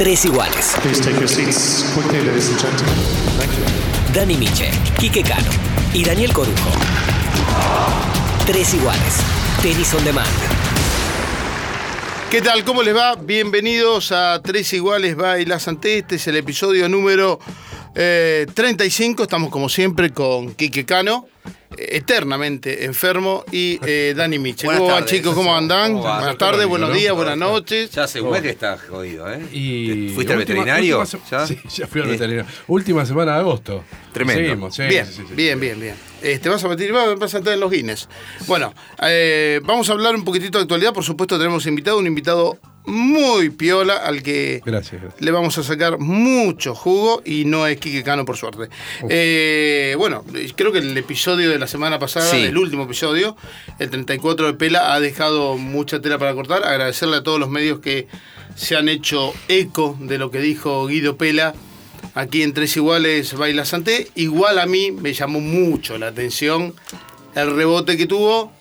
Tres iguales. Dani Miche, Quique Cano y Daniel Corujo. Tres iguales. Tenis on demand. ¿Qué tal? ¿Cómo les va? Bienvenidos a Tres Iguales Bailas Ante. Este es el episodio número eh, 35. Estamos como siempre con Quique Cano, eternamente enfermo, y eh, Dani Miche. Buenas ¿Cómo van tardes. chicos? ¿Cómo andan? Buenas tardes, buenos días, buenas noches. Ya hace un mes que estás jodido, ¿eh? Y ¿Fuiste al veterinario? última se- ¿Ya? Sí, ya fui al Eh. veterinario. Última semana de agosto. Tremendo. Seguimos, sí, bien, sí, sí, sí. bien, bien, bien. Este, vas a meter, vas vas a entrar en los Guinness. Bueno, eh, vamos a hablar un poquitito de actualidad. Por supuesto, tenemos invitado, un invitado muy piola al que Gracias, gracias. le vamos a sacar mucho jugo y no es Quique Cano, por suerte. Eh, bueno, creo que el episodio de la semana pasada, Sí. el último episodio, el 34 de Pela, ha dejado mucha tela para cortar. Agradecerle a todos los medios que se han hecho eco de lo que dijo Guido Pela aquí en Tres Iguales Baila Santé. Igual a mí me llamó mucho la atención el rebote que tuvo,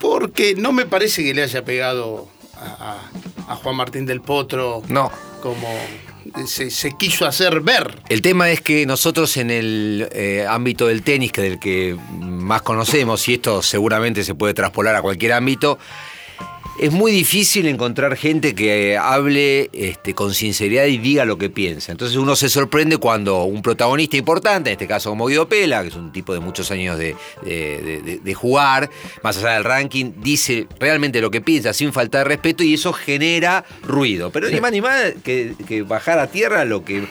porque no me parece que le haya pegado a, Juan Martín del Potro No. como se, se quiso hacer ver. El tema es que nosotros en el eh, ámbito del tenis, que del que más conocemos, y esto seguramente se puede traspolar a cualquier ámbito, es muy difícil encontrar gente que hable este, con sinceridad y diga lo que piensa. Entonces uno se sorprende cuando un protagonista importante, en este caso como Guido Pela, que es un tipo de muchos años de, de- de- de- de jugar, más allá del ranking, dice realmente lo que piensa sin falta de respeto y eso genera ruido. Pero ni más ni más que, que bajar a tierra lo que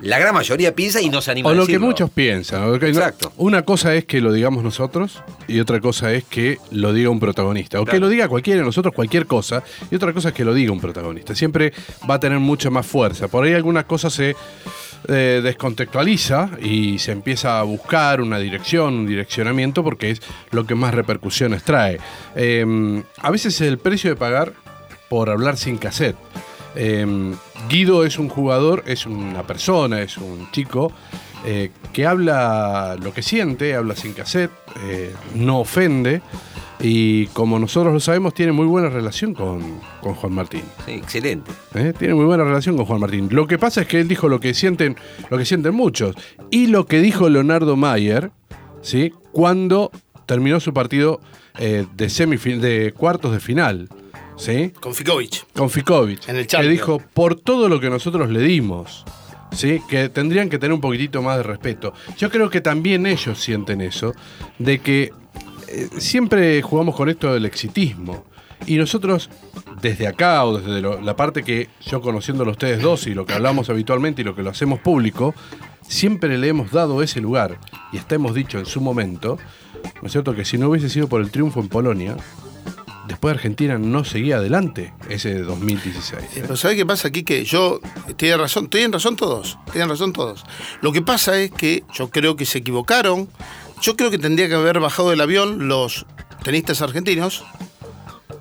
la gran mayoría piensa y no se anima O a lo que decirlo. muchos piensan. Exacto. Una cosa es que lo digamos nosotros y otra cosa es que lo diga un protagonista. O que lo diga cualquiera de nosotros, cualquier cosa. Y otra cosa es que lo diga un protagonista. Siempre va a tener mucha más fuerza. Por ahí algunas cosas se eh, descontextualiza y se empieza a buscar una dirección, un direccionamiento, porque es lo que más repercusiones trae. Eh, a veces el precio de pagar por hablar sin cassette. Eh, Guido es un jugador, es una persona, es un chico eh, que habla lo que siente, habla sin cassette, eh, no ofende y como nosotros lo sabemos tiene muy buena relación con, con Juan Martín. Sí, excelente. ¿eh? Tiene muy buena relación con Juan Martín. Lo que pasa es que él dijo lo que sienten, lo que sienten muchos y lo que dijo Leonardo Mayer, ¿sí? Cuando terminó su partido de de cuartos de final, ¿sí? Con Fikovic. con En el que Champions. dijo, por todo lo que nosotros le dimos, ¿sí? que tendrían que tener un poquitito más de respeto. Yo creo que también ellos sienten eso, de que eh, siempre jugamos con esto del exitismo. Y nosotros, desde acá o desde lo- la parte que yo conociéndolo a ustedes dos y lo que hablamos habitualmente y lo que lo hacemos público, siempre le hemos dado ese lugar. Y hasta hemos dicho en su momento, ¿no es cierto?, que si no hubiese sido por el triunfo en Polonia, después Argentina no seguía adelante ese 2016. Eh, Pero ¿sabes qué pasa aquí? Que yo, tienen razón, tienen razón todos, razón todos. Lo que pasa es que yo creo que se equivocaron. Yo creo que tendría que haber bajado del avión los tenistas argentinos,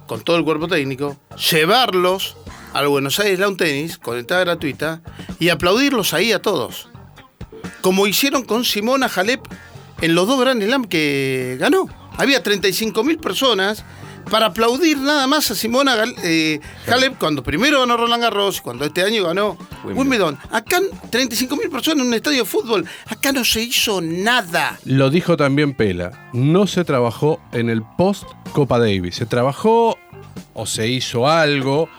con todo el cuerpo técnico, llevarlos al Buenos Aires Lawn Tennis, con entrada gratuita, y aplaudirlos ahí a todos. Como hicieron con Simona Halep en los dos Grand Slam que ganó. Había 35.000 personas para aplaudir nada más a Simona eh, Halep cuando primero ganó Roland Garros y cuando este año ganó Wimbledon. Wimbledon. Acá 35.000 personas en un estadio de fútbol. Acá no se hizo nada. Lo dijo también Pela, no se trabajó en el post Copa Davis, se trabajó o se hizo algo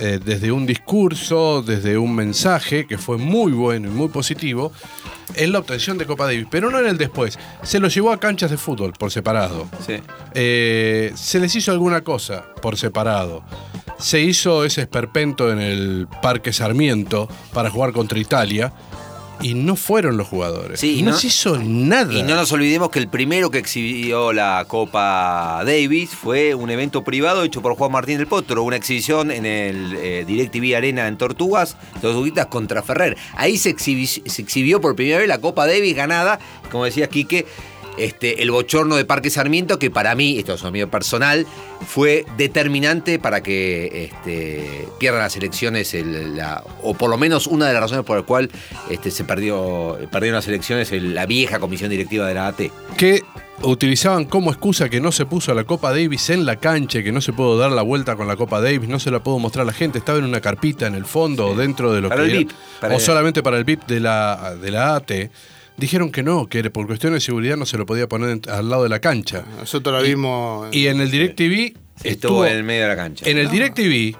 eh, desde un discurso, desde un mensaje que fue muy bueno y muy positivo en la obtención de Copa Davis, pero no en el después. Se lo llevó a canchas de fútbol por separado. Sí. Eh, se les hizo alguna cosa por separado. Se hizo ese esperpento en el Parque Sarmiento para jugar contra Italia y no fueron los jugadores. Sí, y no, no- se hizo nada. Y no nos olvidemos que el primero que exhibió la Copa Davis fue un evento privado hecho por Juan Martín del Potro, una exhibición en el eh, DirecTV Arena en Tortugas, Tortuguitas contra Ferrer. Ahí se, exhibi- se exhibió por primera vez la Copa Davis ganada, como decías Quique, este, el bochorno de Parque Sarmiento, que para mí, esto es un mío personal, fue determinante para que este, pierdan las elecciones, el- la- o por lo menos una de las razones por las cuales este, se perdió, perdieron las elecciones el- la vieja comisión directiva de la AT. Que utilizaban como excusa que no se puso la Copa Davis en la cancha, y que no se pudo dar la vuelta con la Copa Davis, no se la pudo mostrar a la gente, estaba en una carpita en el fondo o dentro de lo Para que el era- VIP, para o el- solamente para el VIP de la, de la AT. Dijeron que no, que por cuestiones de seguridad no se lo podía poner en- al lado de la cancha. Nosotros la vimos. Y en el DirecTV Estuvo estuvo en el medio de la cancha. en el DirecTV,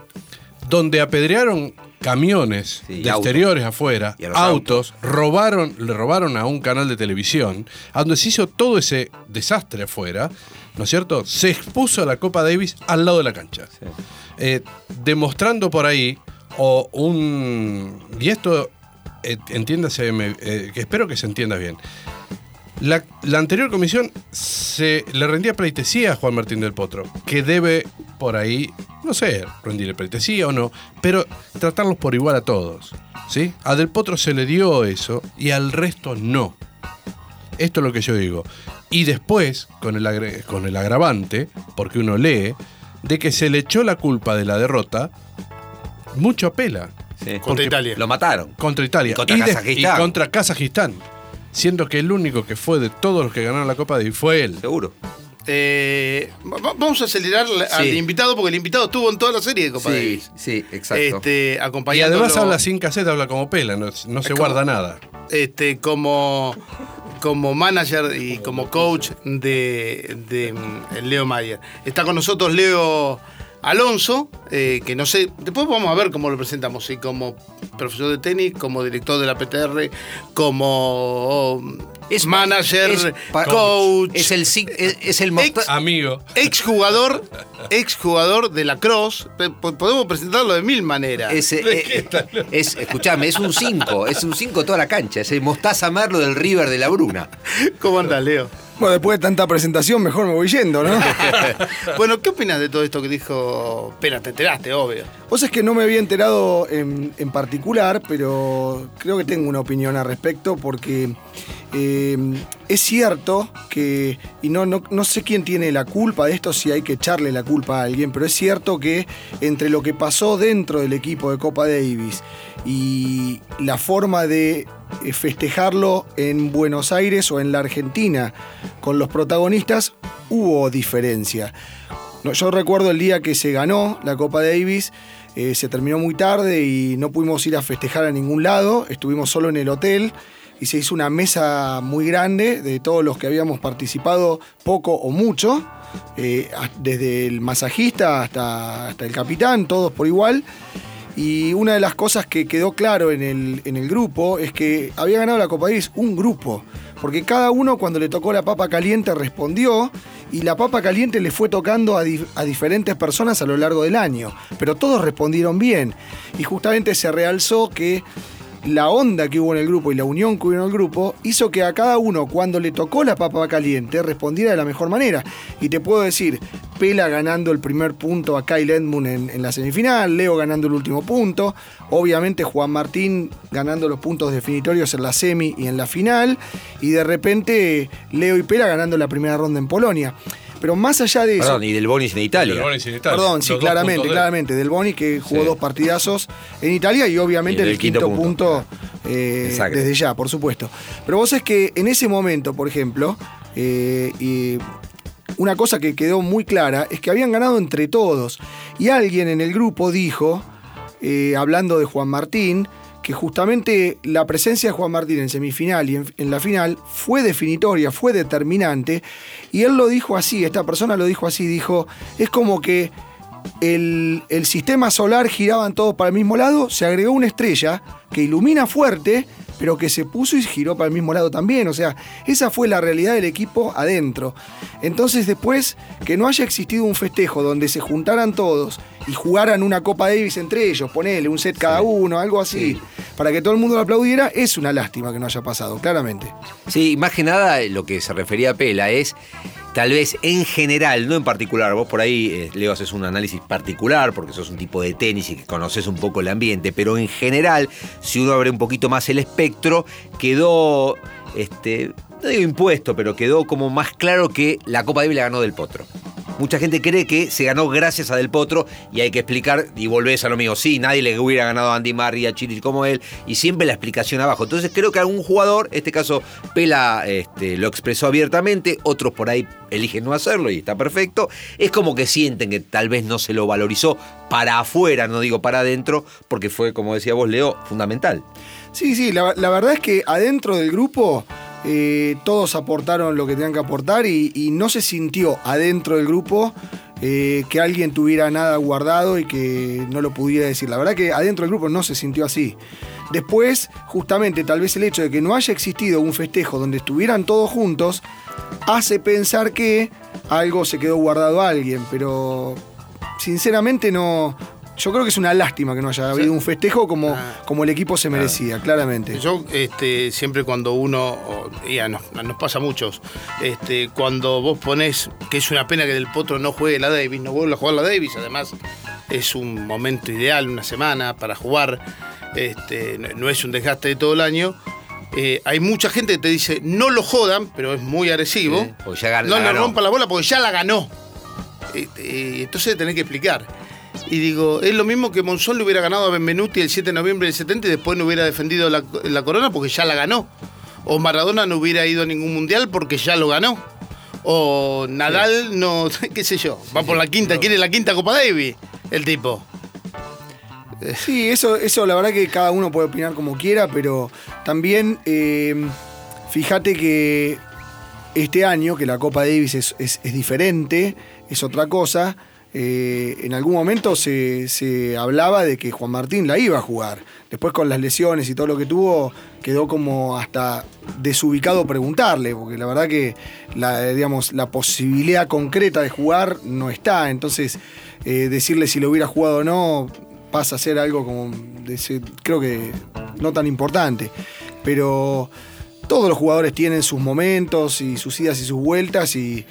donde apedrearon camiones Sí, de autos. exteriores afuera, autos, robaron, le robaron a un canal de televisión, a donde se hizo todo ese desastre afuera, ¿no es cierto? Se expuso a la Copa Davis al lado de la cancha. Eh, demostrando por ahí, o un. Y esto, entiéndase, me- eh, espero que se entienda bien. La, anterior comisión se le rendía pleitesía a Juan Martín del Potro, que debe por ahí, no sé, rendirle pleitesía o no, pero tratarlos por igual a todos. ¿sí? A Del Potro se le dio eso y al resto no. Esto es lo que yo digo. Y después, con el, con el agravante, porque uno lee, de que se le echó la culpa de la derrota, mucho apela Sí. Contra Italia. Lo mataron. contra Italia Y contra de- Kazajistán. y contra Kazajistán. Siendo que el único que fue de todos los que ganaron la Copa Davis fue él. Seguro. Eh, va- vamos a acelerar al Sí. invitado porque el invitado estuvo en toda la serie de Copa Sí, Davis. sí, exacto. Este, Y además habla sin cassette, habla como pela, no, no se como- guarda nada. este, como, como manager y como coach de, de, mm, Leo Mayer. Está con nosotros Leo Alonso, eh, que no sé, después vamos a ver cómo lo presentamos, ¿sí? como profesor de tenis, como director de la PTR, como Es- manager, es pa- coach, Es el, es, es el Ex- Amigo. exjugador, exjugador de la Cross. Podemos presentarlo de mil maneras. Es, eh, es, escuchame, es un 5, es un 5 toda la cancha, es el Mostaza Merlo del River de la Bruna. ¿Cómo andás, Leo? Bueno, después de tanta presentación, mejor me voy yendo, ¿no? bueno, ¿qué opinas de todo esto que dijo? Pena, te enteraste, obvio. Vos es que no me había enterado en, en particular, pero creo que tengo una opinión al respecto porque eh, es cierto que, y no, no, no sé quién tiene la culpa de esto, si hay que echarle la culpa a alguien, pero es cierto que entre lo que pasó dentro del equipo de Copa Davis y la forma de eh, festejarlo en Buenos Aires o en la Argentina con los protagonistas, hubo diferencia. No, yo recuerdo el día que se ganó la Copa Davis, eh, se terminó muy tarde y no pudimos ir a festejar a ningún lado, estuvimos solo en el hotel y se hizo una mesa muy grande de todos los que habíamos participado, poco o mucho, eh, desde el masajista hasta, hasta el capitán, todos por igual. Y una de las cosas que quedó claro en el, en el grupo es que había ganado la Copa Davis un grupo. Porque cada uno cuando le tocó la papa caliente respondió y la papa caliente le fue tocando a diferentes personas a lo largo del año. Pero todos respondieron bien. Y justamente se realzó que la onda que hubo en el grupo y la unión que hubo en el grupo hizo que a cada uno cuando le tocó la papa caliente respondiera de la mejor manera. Y te puedo decir, Pela ganando el primer punto a Kyle Edmund en, la semifinal, Leo ganando el último punto, obviamente Juan Martín ganando los puntos definitorios en la semi y en la final, y de repente Leo y Pela ganando la primera ronda en Polonia. Pero más allá de eso... Perdón, y del Bonis en Italia. Del Bonis en Italia. Perdón, Los sí, claramente, claramente. Del Boni que jugó Sí. dos partidazos en Italia y obviamente Y del el quinto, quinto punto, eh, En desde ya, por supuesto. Pero vos es que en ese momento, por ejemplo, eh, y una cosa que quedó muy clara es que habían ganado entre todos. Y alguien en el grupo dijo, eh, hablando de Juan Martín, que justamente la presencia de Juan Martín en semifinal y en, la final fue definitoria, fue determinante. Y él lo dijo así, esta persona lo dijo así, dijo, es como que el, el sistema solar giraban todos para el mismo lado, se agregó una estrella que ilumina fuerte, pero que se puso y giró para el mismo lado también. O sea, esa fue la realidad del equipo adentro. Entonces después, que no haya existido un festejo donde se juntaran todos y jugaran una Copa Davis entre ellos, ponele un set cada uno, algo así, para que todo el mundo lo aplaudiera, es una lástima que no haya pasado, claramente. Sí, más que nada lo que se refería a Pela es, tal vez en general, no en particular, vos por ahí, eh, Leo, haces un análisis particular porque sos un tipo de tenis y que conoces un poco el ambiente, pero en general, si uno abre un poquito más el espectro, quedó, este, no digo impuesto, pero quedó como más claro que la Copa Davis la ganó del Potro. mucha gente cree que se ganó gracias a Del Potro y hay que explicar, y volvés a lo mismo, sí, nadie le hubiera ganado a Andy Murray, a Chiri como él, y siempre la explicación abajo. Entonces creo que algún jugador, en este caso Pela este, lo expresó abiertamente, otros por ahí eligen no hacerlo y está perfecto, es como que sienten que tal vez no se lo valorizó para afuera, no digo para adentro, porque fue, como decía vos, Leo, fundamental. Sí, sí, la verdad es que adentro del grupo eh, todos aportaron lo que tenían que aportar y, no se sintió adentro del grupo eh, que alguien tuviera nada guardado y que no lo pudiera decir. La verdad que adentro del grupo no se sintió así. Después, justamente, tal vez el hecho de que no haya existido un festejo donde estuvieran todos juntos, hace pensar que algo se quedó guardado a alguien, pero sinceramente no... Yo creo que es una lástima que no haya habido un festejo como, Ah. como el equipo se merecía, claramente. Yo, este, siempre cuando uno, o- y a nos, pasa a muchos, este, cuando vos ponés, que es una pena que Del Potro no juegue la Davis, no vuelva a jugar la Davis, además es un momento ideal, una semana para jugar, este, no, no es un desgaste de todo el año. Eh, hay mucha gente que te dice, no lo jodan, pero es muy agresivo. Sí, porque ya gan- no la le ganó. rompa la bola porque ya la ganó. Este, entonces tenés que explicar. Y digo, es lo mismo que Monzón le hubiera ganado a Benvenuti el 7 de noviembre del 70 y después no hubiera defendido la, la corona porque ya la ganó. O Maradona no hubiera ido a ningún mundial porque ya lo ganó. O Nadal no, qué sé yo, va por la quinta, quiere la quinta Copa Davis, el tipo. Sí, eso, eso la verdad que cada uno puede opinar como quiera, pero también eh, fíjate que este año, que la Copa Davis es, es- es diferente, es otra cosa, eh, en algún momento se, se hablaba de que Juan Martín la iba a jugar. Después con las lesiones y todo lo que tuvo, quedó como hasta desubicado preguntarle, porque la verdad que la, digamos, la posibilidad concreta de jugar no está. Entonces, eh, decirle si lo hubiera jugado o no pasa a ser algo como, creo que no tan importante. Pero todos los jugadores tienen sus momentos y sus idas y sus vueltas y,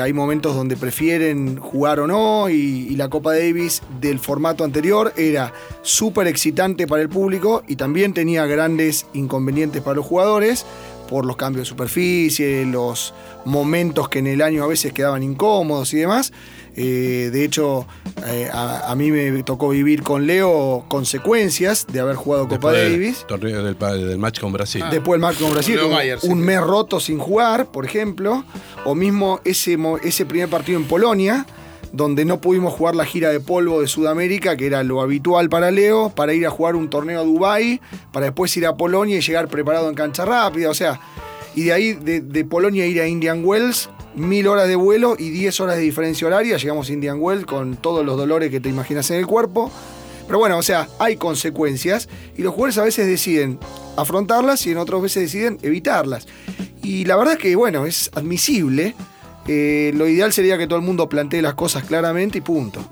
hay momentos donde prefieren jugar o no y, y la Copa Davis del formato anterior era súper excitante para el público y también tenía grandes inconvenientes para los jugadores por los cambios de superficie, los momentos que en el año a veces quedaban incómodos y demás. Eh, de hecho, eh, a, a mí me tocó vivir con Leo consecuencias de haber jugado Copa Después del Davis. torneo del, del match con Brasil. Después el match con Brasil, Mayer, sí. un mes roto sin jugar, por ejemplo. O mismo ese, ese primer partido en Polonia, donde no pudimos jugar la gira de polvo de Sudamérica, que era lo habitual para Leo, para ir a jugar un torneo a Dubái, para después ir a Polonia y llegar preparado en cancha rápida. O sea, y de ahí, de, Polonia ir a Indian Wells, mil horas de vuelo y 10 horas de diferencia horaria. Llegamos a Indian Wells con todos los dolores que te imaginas en el cuerpo. Pero bueno, o sea, hay consecuencias y los jugadores a veces deciden afrontarlas y en otras veces deciden evitarlas. Y la verdad que, bueno, es admisible. Eh, lo ideal sería que todo el mundo plantee las cosas claramente y punto.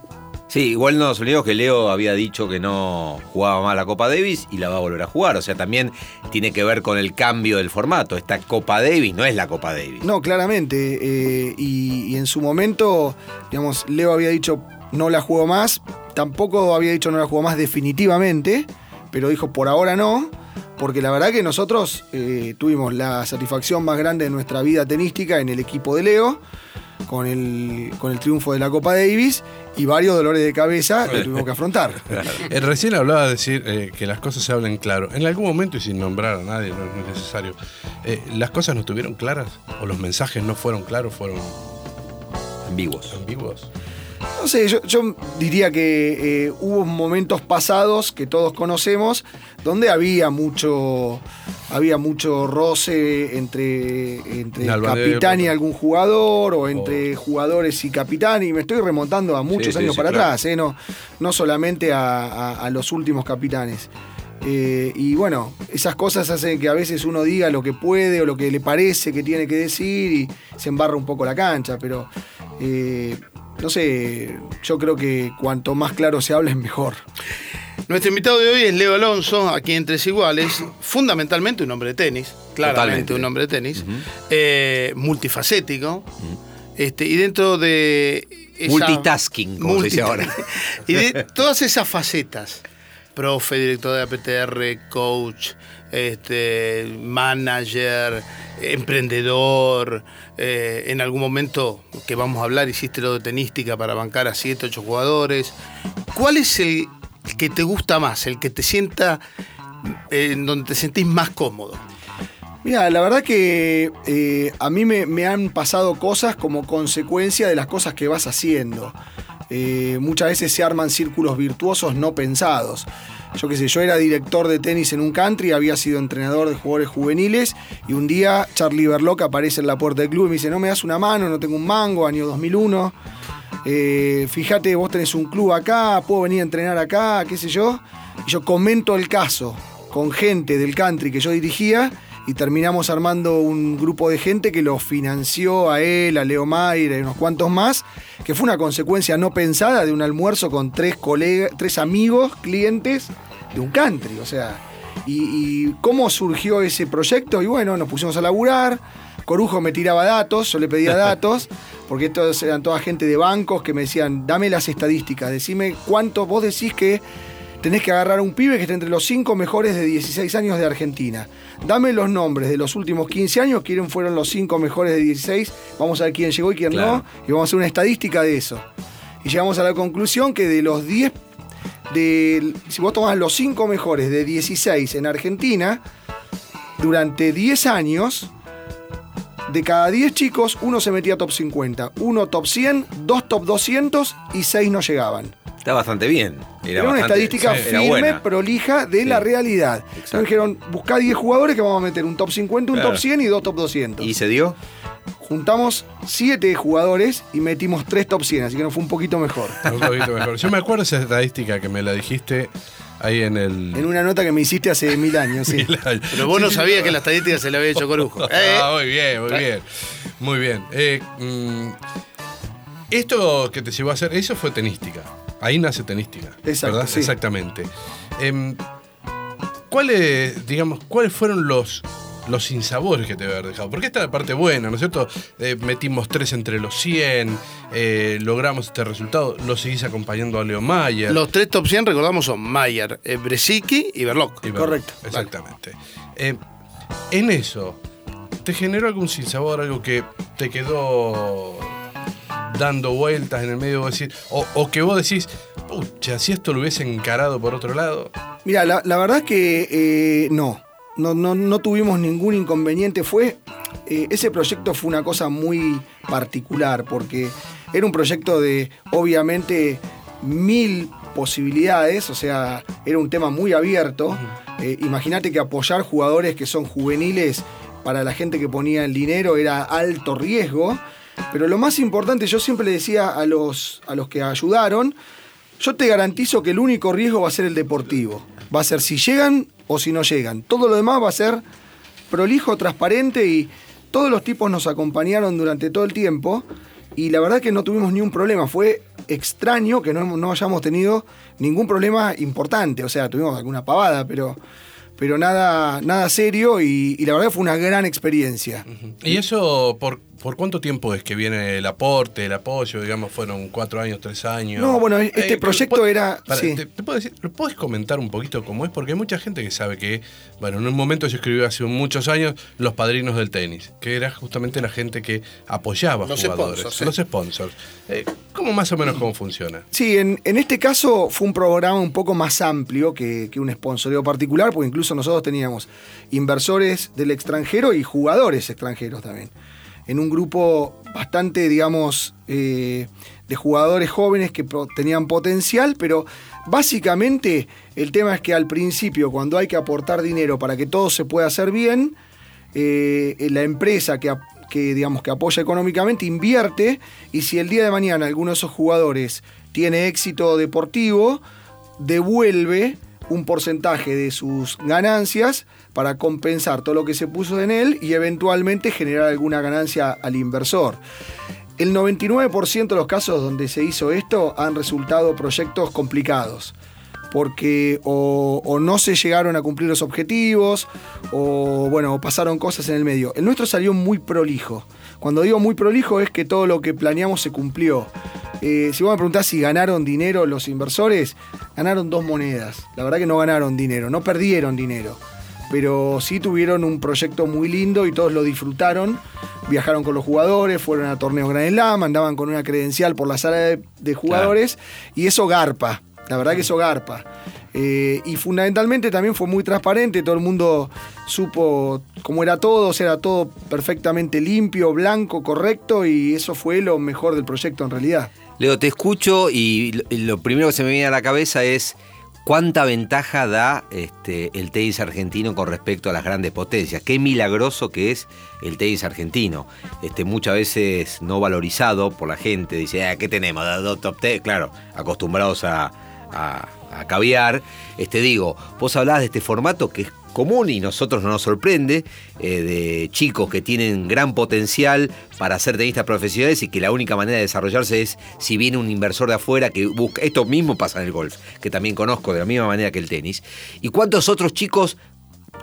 Sí, igual no nos olvidemos que Leo había dicho que no jugaba más la Copa Davis y la va a volver a jugar. O sea, también tiene que ver con el cambio del formato. Esta Copa Davis no es la Copa Davis. No, claramente. eh, y, y en su momento, digamos, Leo había dicho no la juego más. Tampoco había dicho no la juego más definitivamente. Pero dijo por ahora no. Porque la verdad que nosotros eh, tuvimos la satisfacción más grande de nuestra vida tenística en el equipo de Leo. Con el, con el triunfo de la Copa Davis y varios dolores de cabeza que tuvimos que afrontar. Eh, recién hablaba de decir eh, que las cosas se hablen claro. En algún momento, y sin nombrar a nadie, no, no es necesario, eh, ¿las cosas no estuvieron claras? ¿O los mensajes no fueron claros, fueron Ambiguos. ambiguos? No sé, yo, yo diría que eh, hubo momentos pasados que todos conocemos donde había mucho había mucho roce entre, entre capitán y algún jugador o entre jugadores y capitán y me estoy remontando a muchos Sí, sí, años sí, para claro. atrás, eh, no, no solamente a, a- a los últimos capitanes. Eh, y bueno, esas cosas hacen que a veces uno diga lo que puede o lo que le parece que tiene que decir y se embarra un poco la cancha, pero eh, no sé, yo creo que cuanto más claro se habla es mejor. Nuestro invitado de hoy es Leo Alonso, aquí en Tres Iguales, fundamentalmente un hombre de tenis, claramente Totalmente. un hombre de tenis, eh, multifacético, este, y dentro de... esa- Multitasking, como se dice ahora. y de todas esas facetas profe, director de APTR, coach, este, manager, emprendedor. eh, en algún momento que vamos a hablar, hiciste lo de tenística para bancar a 7, 8 jugadores. ¿Cuál es el que te gusta más, el que te sienta, eh, en donde te sentís más cómodo? Mira, la verdad que eh, a mí me, me han pasado cosas como consecuencia de las cosas que vas haciendo. Eh, muchas veces se arman círculos virtuosos no pensados. Yo qué sé, yo era director de tenis en un country, había sido entrenador de jugadores juveniles y un día Charlie Berloc aparece en la puerta del club y me dice, no me das una mano, no tengo un mango, año 2001. Eh, fíjate, vos tenés un club acá, puedo venir a entrenar acá, qué sé yo. Y yo comento el caso con gente del country que yo dirigía y terminamos armando un grupo de gente que lo financió a él, a Leo Mayra y unos cuantos más, que fue una consecuencia no pensada de un almuerzo con tres colegas, tres amigos, clientes de un country. O sea, y, y cómo surgió ese proyecto, y bueno, nos pusimos a laburar. Corujo me tiraba datos, yo le pedía datos, porque estos eran toda gente de bancos que me decían, dame las estadísticas, decime cuánto vos decís que tenés que agarrar a un pibe que esté entre los cinco mejores de 16 años de Argentina. Dame los nombres de los últimos 15 años, quién fueron los cinco mejores de 16, vamos a ver quién llegó y quién Claro. no, y vamos a hacer una estadística de eso. Y llegamos a la conclusión que de los 10, de, si vos tomás los cinco mejores de 16 en Argentina, durante 10 años, de cada 10 chicos, uno se metía top 50, uno top 100, dos top 200 y 6 no llegaban. Está bastante bien. Era, Era, una bastante- estadística sí, firme, prolija de Sí. la realidad. Exacto. Entonces dijeron, buscá 10 jugadores que vamos a meter un top 50, un Claro. top 100 y dos top 200. ¿Y se dio? Juntamos 7 jugadores y metimos 3 top 100, así que nos fue un poquito mejor. Un poquito mejor. Yo me acuerdo esa estadística que me la dijiste ahí en el. En una nota que me hiciste hace mil años, sí. Pero vos no sabías que la estadística se la había hecho Corujo. Eh, Ah, muy bien, muy bien. Muy bien. Eh, mm, esto que te llevó a hacer, eso fue tenística. Ahí nace tenística. Exacto, ¿verdad? sí. Exactamente. Em, ¿Cuáles, digamos, cuáles fueron los, los sinsabores que te haber dejado? Porque esta es la parte buena, ¿no es cierto? Eh, metimos tres entre los 100, eh, logramos este resultado, lo seguís acompañando a Leo Mayer. Los tres top 100, recordamos, son Mayer, eh, Bresicki y Berloc. Y Correcto. Exactamente. Eh, en eso, ¿te generó algún sinsabor, algo que te quedó dando vueltas en el medio vos decís, o, o que vos decís, pucha, si esto lo hubiese encarado por otro lado? Mira, la, la verdad que eh, no. No, no, no tuvimos ningún inconveniente. Fue. eh, ese proyecto fue una cosa muy particular, porque era un proyecto de, obviamente, mil posibilidades. O sea, era un tema muy abierto. Eh, Imagínate que apoyar jugadores que son juveniles para la gente que ponía el dinero era alto riesgo. Pero lo más importante, yo siempre le decía a los, a los que ayudaron, yo te garantizo que el único riesgo va a ser el deportivo. Va a ser si llegan o si no llegan. Todo lo demás va a ser prolijo, transparente y todos los tipos nos acompañaron durante todo el tiempo y la verdad que no tuvimos ni un problema. Fue extraño que no, no hayamos tenido ningún problema importante. O sea, tuvimos alguna pavada, pero, pero nada, nada serio y, y la verdad fue una gran experiencia. ¿Y eso por, por cuánto tiempo es que viene el aporte, el apoyo? Digamos, fueron cuatro años, tres años. No, bueno, este proyecto ¿puedo- era- para, sí. te- te puedo decir, ¿lo puedes comentar un poquito cómo es? Porque hay mucha gente que sabe que, bueno, en un momento yo escribí hace muchos años Los Padrinos del Tenis, que era justamente la gente que apoyaba a Los jugadores. sponsors, sí. Los sponsors. Eh, ¿Cómo más o menos cómo funciona? Sí, en, en este caso fue un programa un poco más amplio que, que un sponsoreo particular, porque incluso nosotros teníamos inversores del extranjero y jugadores extranjeros también. En un grupo bastante, digamos, eh, de jugadores jóvenes que tenían potencial, pero básicamente el tema es que al principio, cuando hay que aportar dinero para que todo se pueda hacer bien, eh, la empresa que, que, digamos, que apoya económicamente invierte y si el día de mañana alguno de esos jugadores tiene éxito deportivo, devuelve un porcentaje de sus ganancias para compensar todo lo que se puso en él y eventualmente generar alguna ganancia al inversor. El 99% de los casos donde se hizo esto han resultado proyectos complicados porque o, o no se llegaron a cumplir los objetivos o bueno, pasaron cosas en el medio. El nuestro salió muy prolijo. Cuando digo muy prolijo es que todo lo que planeamos se cumplió. Eh, si vos me preguntás si ganaron dinero los inversores, ganaron dos monedas. La verdad que no ganaron dinero, no perdieron dinero. Pero sí tuvieron un proyecto muy lindo y todos lo disfrutaron. Viajaron con los jugadores, fueron a torneos Grand Slam, andaban con una credencial por la sala de, de jugadores y eso garpa. La verdad que eso garpa. Eh, y fundamentalmente también fue muy transparente, todo el mundo supo cómo era todo, o sea, era todo perfectamente limpio, blanco, correcto, y eso fue lo mejor del proyecto en realidad. Leo, te escucho y lo- primero que se me viene a la cabeza es cuánta ventaja da este, el tenis argentino con respecto a las grandes potencias. Qué milagroso que es el tenis argentino. Este, muchas veces no valorizado por la gente. Dice, ah, ¿qué tenemos? Dos top ten. Claro, acostumbrados a, a, caviar. Este, digo, vos hablabas de este formato que es común y nosotros no nos sorprende, eh, de chicos que tienen gran potencial para ser tenistas profesionales y que la única manera de desarrollarse es si viene un inversor de afuera que busca, esto mismo pasa en el golf, que también conozco de la misma manera que el tenis, y cuántos otros chicos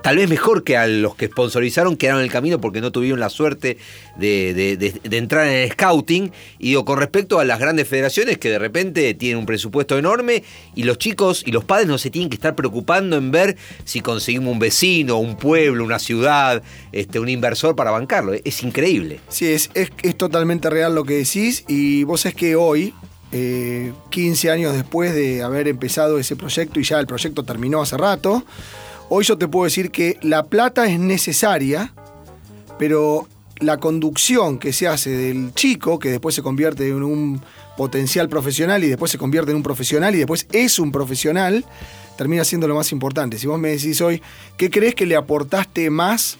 tal vez mejor que a los que sponsorizaron quedaron en el camino porque no tuvieron la suerte de, entrar en el scouting. Y digo, con respecto a las grandes federaciones que de repente tienen un presupuesto enorme y los chicos y los padres no se tienen que estar preocupando en ver si conseguimos un vecino, un pueblo, una ciudad, este, un inversor para bancarlo. Es increíble. Sí, es, es, es totalmente real lo que decís y vos es que hoy, eh, 15 años después de haber empezado ese proyecto y ya el proyecto terminó hace rato, hoy yo te puedo decir que la plata es necesaria, pero la conducción que se hace del chico, que después se convierte en un potencial profesional y después se convierte en un profesional y después es un profesional, termina siendo lo más importante. Si vos me decís hoy, ¿qué crees que le aportaste más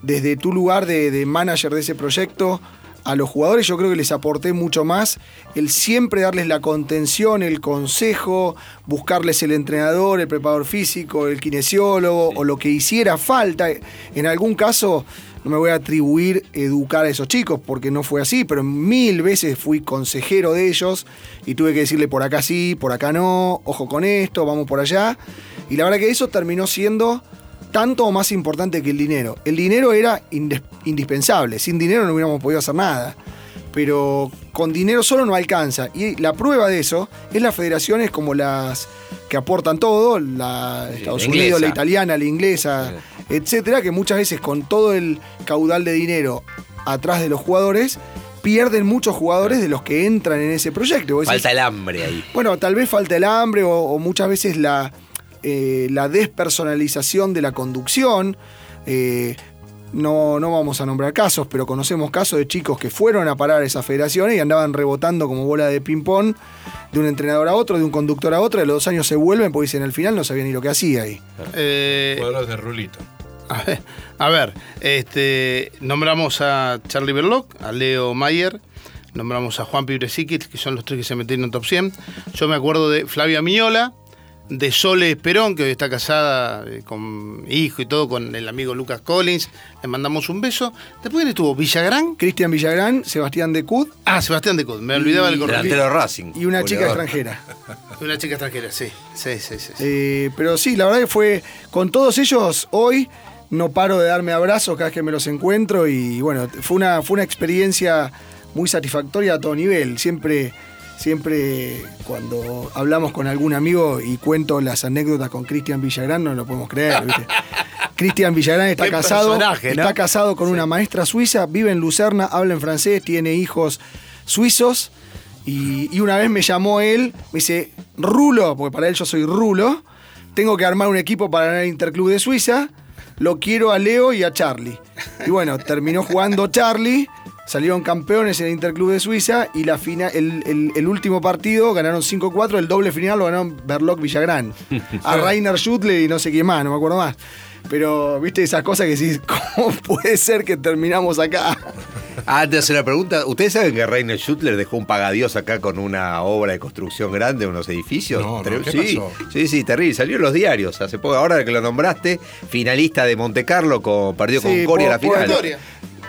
desde tu lugar de, manager de ese proyecto a los jugadores? Yo creo que les aporté mucho más el siempre darles la contención, el consejo, buscarles el entrenador, el preparador físico, el kinesiólogo o lo que hiciera falta. En algún caso no me voy a atribuir educar a esos chicos porque no fue así, pero mil veces fui consejero de ellos y tuve que decirle por acá sí, por acá no, ojo con esto, vamos por allá. Y la verdad que eso terminó siendo tanto o más importante que el dinero. El dinero era indes- indispensable, sin dinero no hubiéramos podido hacer nada. Pero con dinero solo no alcanza. Y la prueba de eso es las federaciones como las que aportan todo, la Estados la Unidos, la italiana, la inglesa, etcétera, que muchas veces con todo el caudal de dinero atrás de los jugadores, pierden muchos jugadores de los que entran en ese proyecto. Decís, Falta el hambre ahí. bueno, tal vez falta el hambre o, o muchas veces la, eh, la despersonalización de la conducción. Eh, no, no vamos a nombrar casos, pero conocemos casos de chicos que fueron a parar a esas federaciones y andaban rebotando como bola de ping-pong de un entrenador a otro, de un conductor a otro, y a los dos años se vuelven porque dicen al final no sabía ni lo que hacía ahí. Eh, Cuadros de rulito. A ver, a ver, este, nombramos a Charlie Berloc, a Leo Mayer, nombramos a Juan Pibresiquit, que son los tres que se metieron en top 100. Yo me acuerdo de Flavia Miñola, de Sole Esperón, que hoy está casada eh, con hijo y todo con el amigo Lucas Collins. Le mandamos un beso. Después ¿quién estuvo Villagrán. Cristian Villagrán, Sebastián Decud Ah, Sebastián de Cud, me olvidaba el. Delantero de Racing. y una chica extranjera. Una chica extranjera, sí. Sí, sí, sí. sí. Eh, pero sí, la verdad que fue con todos ellos hoy. No paro de darme abrazos cada vez que me los encuentro y bueno, fue una, fue una experiencia muy satisfactoria a todo nivel. Siempre, siempre cuando hablamos con algún amigo y cuento las anécdotas con Cristian Villagrán, no lo podemos creer. Cristian Villagrán está Qué casado, está casado con una maestra suiza, vive en Lucerna, habla en francés, tiene hijos suizos. Y, y una vez me llamó él, me dice, Rulo, porque para él yo soy Rulo, tengo que armar un equipo para ganar el Interclub de Suiza, lo quiero a Leo y a Charlie. Y bueno, terminó jugando Charlie, salieron campeones en el Interclub de Suiza y la fina, el, el- el último partido ganaron 5-4, el doble final lo ganaron Berloc Villagrán. A Rainer Schuttle y no sé quién más, no me acuerdo más. Pero, viste, esas cosas que decís, ¿cómo puede ser que terminamos acá? Ah, Antes de hacer la pregunta, ¿ustedes saben que Reiner Schutler dejó un pagadios acá con una obra de construcción grande, unos edificios? No, no, Tre- ¿qué sí, pasó? sí, sí, terrible. Salió en los diarios hace poco. Ahora que lo nombraste, finalista de Monte Carlo, con, perdió Sí, con Coria la final. Coria.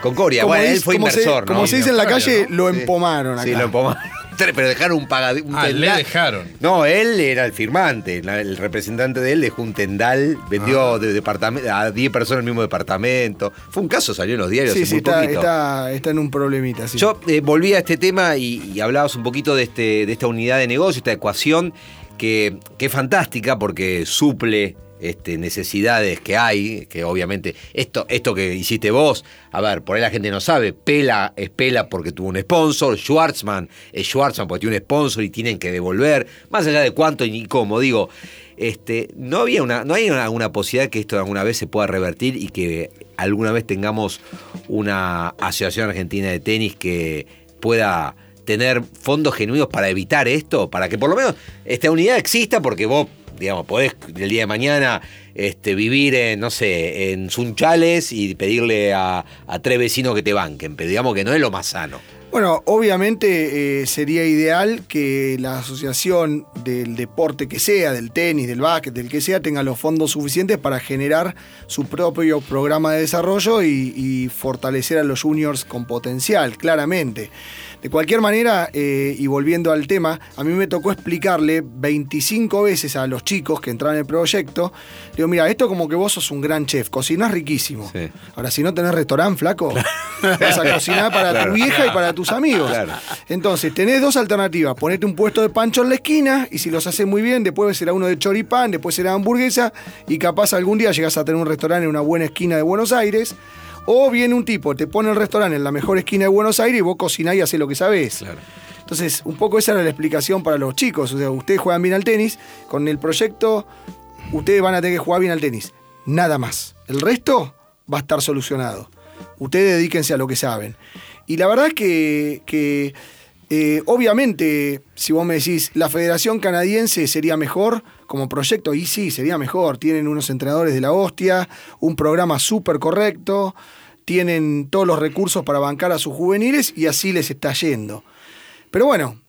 Con Coria, Como bueno, él fue como se- inversor, ¿no? como se dice en la calle, ¿no? lo Sí. empomaron acá. Sí, lo empomaron. Pero dejaron un pagadito. Ah, le dejaron. No, él era el firmante. El representante de él dejó un tendal, vendió Ah. de departamento, a 10 personas el mismo departamento. Fue un caso, salió en los diarios Sí, hace sí, muy está, poquito. está, está en un problemita. sí. Yo eh, volví a este tema y, y hablabas un poquito de, este, de esta unidad de negocio, esta ecuación que, que es fantástica porque suple este, necesidades que hay, que obviamente esto, esto que hiciste vos, a ver, por ahí la gente no sabe, Pela es Pela porque tuvo un sponsor, Schwartzman es Schwartzman porque tiene un sponsor y tienen que devolver, más allá de cuánto y cómo, digo, este, no había una, no hay una, una posibilidad que esto alguna vez se pueda revertir y que alguna vez tengamos una asociación argentina de tenis que pueda tener fondos genuinos para evitar esto, para que por lo menos esta unidad exista, porque vos, digamos, podés el día de mañana este, vivir en, no sé, en Sunchales y pedirle a, tres vecinos que te banquen, pero digamos que no es lo más sano. Bueno, obviamente eh, sería ideal que la asociación del deporte que sea, del tenis, del básquet, del que sea, tenga los fondos suficientes para generar su propio programa de desarrollo y fortalecer a los juniors con potencial, claramente. De cualquier manera, eh, y volviendo al tema, a mí me tocó explicarle 25 veces a los chicos que entraban en el proyecto, digo, mira, esto como que vos sos un gran chef, cocinás riquísimo. Sí. Ahora, si no tenés restaurante, flaco, vas a cocinar para Claro. tu vieja y para tus amigos. Claro. Entonces, tenés dos alternativas. Ponete un puesto de pancho en la esquina y si los haces muy bien, después será uno de choripán, después será hamburguesa y capaz algún día llegás a tener un restaurante en una buena esquina de Buenos Aires. O viene un tipo, te pone el restaurante en la mejor esquina de Buenos Aires y vos cocinás y hacés lo que sabés. Entonces, un poco esa era la explicación para los chicos. O sea, ustedes juegan bien al tenis, con el proyecto ustedes van a tener que jugar bien al tenis. Nada más. El resto va a estar solucionado. Ustedes dedíquense a lo que saben. Y la verdad es que, que, eh, obviamente, si vos me decís, la Federación Canadiense sería mejor como proyecto, y sí, sería mejor. Tienen unos entrenadores de la hostia, un programa súper correcto, tienen todos los recursos para bancar a sus juveniles y así les está yendo. Pero bueno,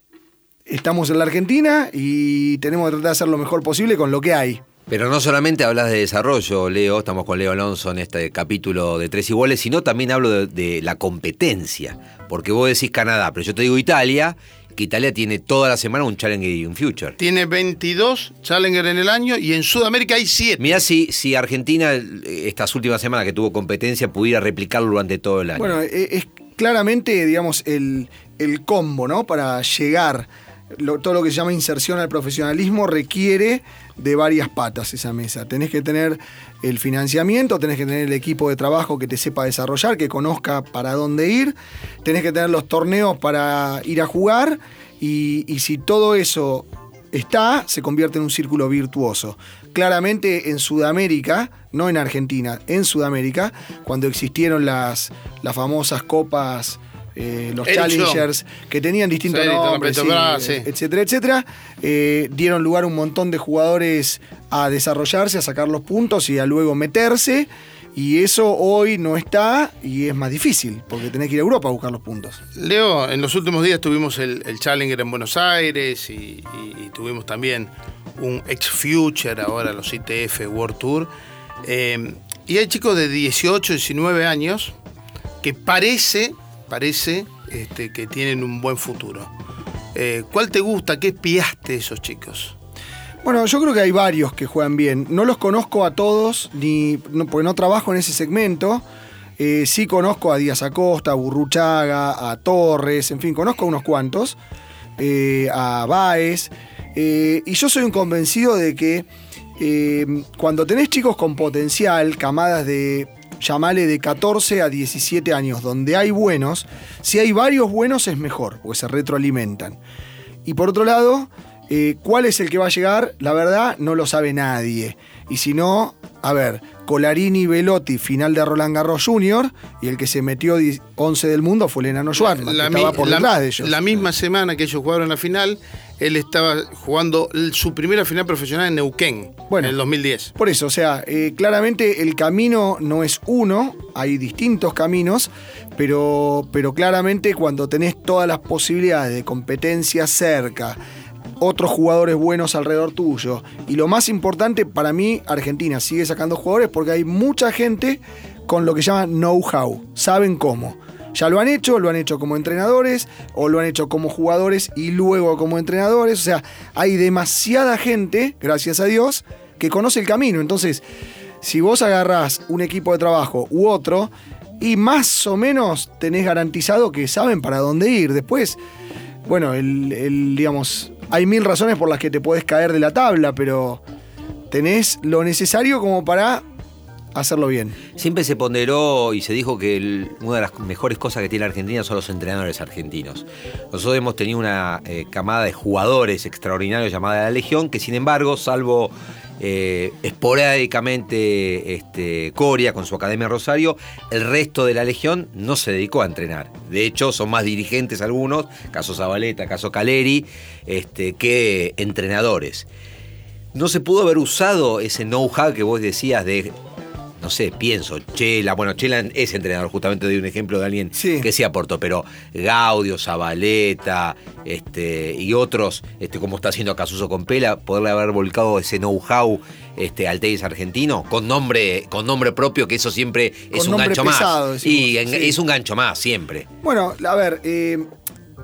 estamos en la Argentina y tenemos que tratar de hacer lo mejor posible con lo que hay. Pero no solamente hablas de desarrollo, Leo, estamos con Leo Alonso en este capítulo de Tres Iguales, sino también hablo de, de la competencia. Porque vos decís Canadá, pero yo te digo Italia, que Italia tiene toda la semana un Challenger y un Future. Tiene 22 Challenger en el año y en Sudamérica hay 7. Mirá si, si Argentina, eh, estas últimas semanas que tuvo competencia, pudiera replicarlo durante todo el año. Bueno, e- es claramente, digamos, el, el combo, ¿no? Para llegar, todo lo que se llama inserción al profesionalismo requiere de varias patas esa mesa. Tenés que tener el financiamiento, tenés que tener el equipo de trabajo que te sepa desarrollar, que conozca para dónde ir, tenés que tener los torneos para ir a jugar y, y si todo eso está, se convierte en un círculo virtuoso. Claramente en Sudamérica, no en Argentina, en Sudamérica, cuando existieron las, las famosas copas, eh, los. Challengers, que tenían distintos Sí, nombres, sí, Petrobras, sí. etcétera, etcétera, eh, dieron lugar a un montón de jugadores a desarrollarse, a sacar los puntos y a luego meterse. Y eso hoy no está y es más difícil, porque tenés que ir a Europa a buscar los puntos. Leo, en los últimos días tuvimos el, el Challenger en Buenos Aires y, y- y tuvimos también un Ex Future, ahora los ITF World Tour. Eh, y hay chicos de 18, 19 años que parece, parece este, que tienen un buen futuro. Eh, ¿Cuál te gusta? ¿Qué espiaste de esos chicos? Bueno, yo creo que hay varios que juegan bien. No los conozco a todos, ni, porque no trabajo en ese segmento. Eh, sí conozco a Díaz Acosta, a Burruchaga, a Torres, en fin, conozco a unos cuantos, eh, a Baez. y yo soy un convencido de que cuando tenés chicos con potencial, camadas de, llamale de 14 a 17 años, donde hay buenos, si hay varios buenos es mejor, porque se retroalimentan. Y por otro lado, eh, ¿cuál es el que va a llegar? La verdad, no lo sabe nadie. Y si no, a ver, Colarini Velotti, final de Roland Garros Jr., y el que se metió 10 11 del mundo fue el enano que estaba por la- detrás de ellos. la misma semana que ellos jugaron la final, él estaba jugando su primera final profesional en Neuquén, Bueno. en el 2010. Por eso, o sea, eh, claramente el camino no es uno, hay distintos caminos, pero, pero claramente cuando tenés todas las posibilidades de competencia cerca, otros jugadores buenos alrededor tuyo, y lo más importante para mí, Argentina sigue sacando jugadores porque hay mucha gente con lo que llaman know-how, saben cómo. Ya lo han hecho, lo han hecho como entrenadores o lo han hecho como jugadores y luego como entrenadores. O sea, hay demasiada gente, gracias a Dios, que conoce el camino. Entonces, si vos agarrás un equipo de trabajo u otro y más o menos tenés garantizado que saben para dónde ir. Después, bueno, el, el, digamos, hay mil razones por las que te podés caer de la tabla, pero tenés lo necesario como para hacerlo bien. Siempre se ponderó y se dijo que una de las mejores cosas que tiene Argentina son los entrenadores argentinos. Nosotros hemos tenido una eh, camada de jugadores extraordinarios llamada la Legión, que sin embargo, salvo eh, esporádicamente este, Coria con su Academia Rosario, el resto de la Legión no se dedicó a entrenar. De hecho, son más dirigentes algunos, caso Zabaleta, caso Caleri, este, que entrenadores. No se pudo haber usado ese know-how que vos decías de no sé, pienso, Chela, bueno, Chela es entrenador, justamente doy un ejemplo de alguien Sí. que sí aportó, pero Gaudio, Zabaleta, este, y otros, este, como está haciendo Casuso con Pela, poderle haber volcado ese know-how este, al tenis argentino, con nombre, con nombre propio, que eso siempre es un gancho pesado, más. decimos, Y en- sí. es un gancho más, siempre. Bueno, a ver, eh,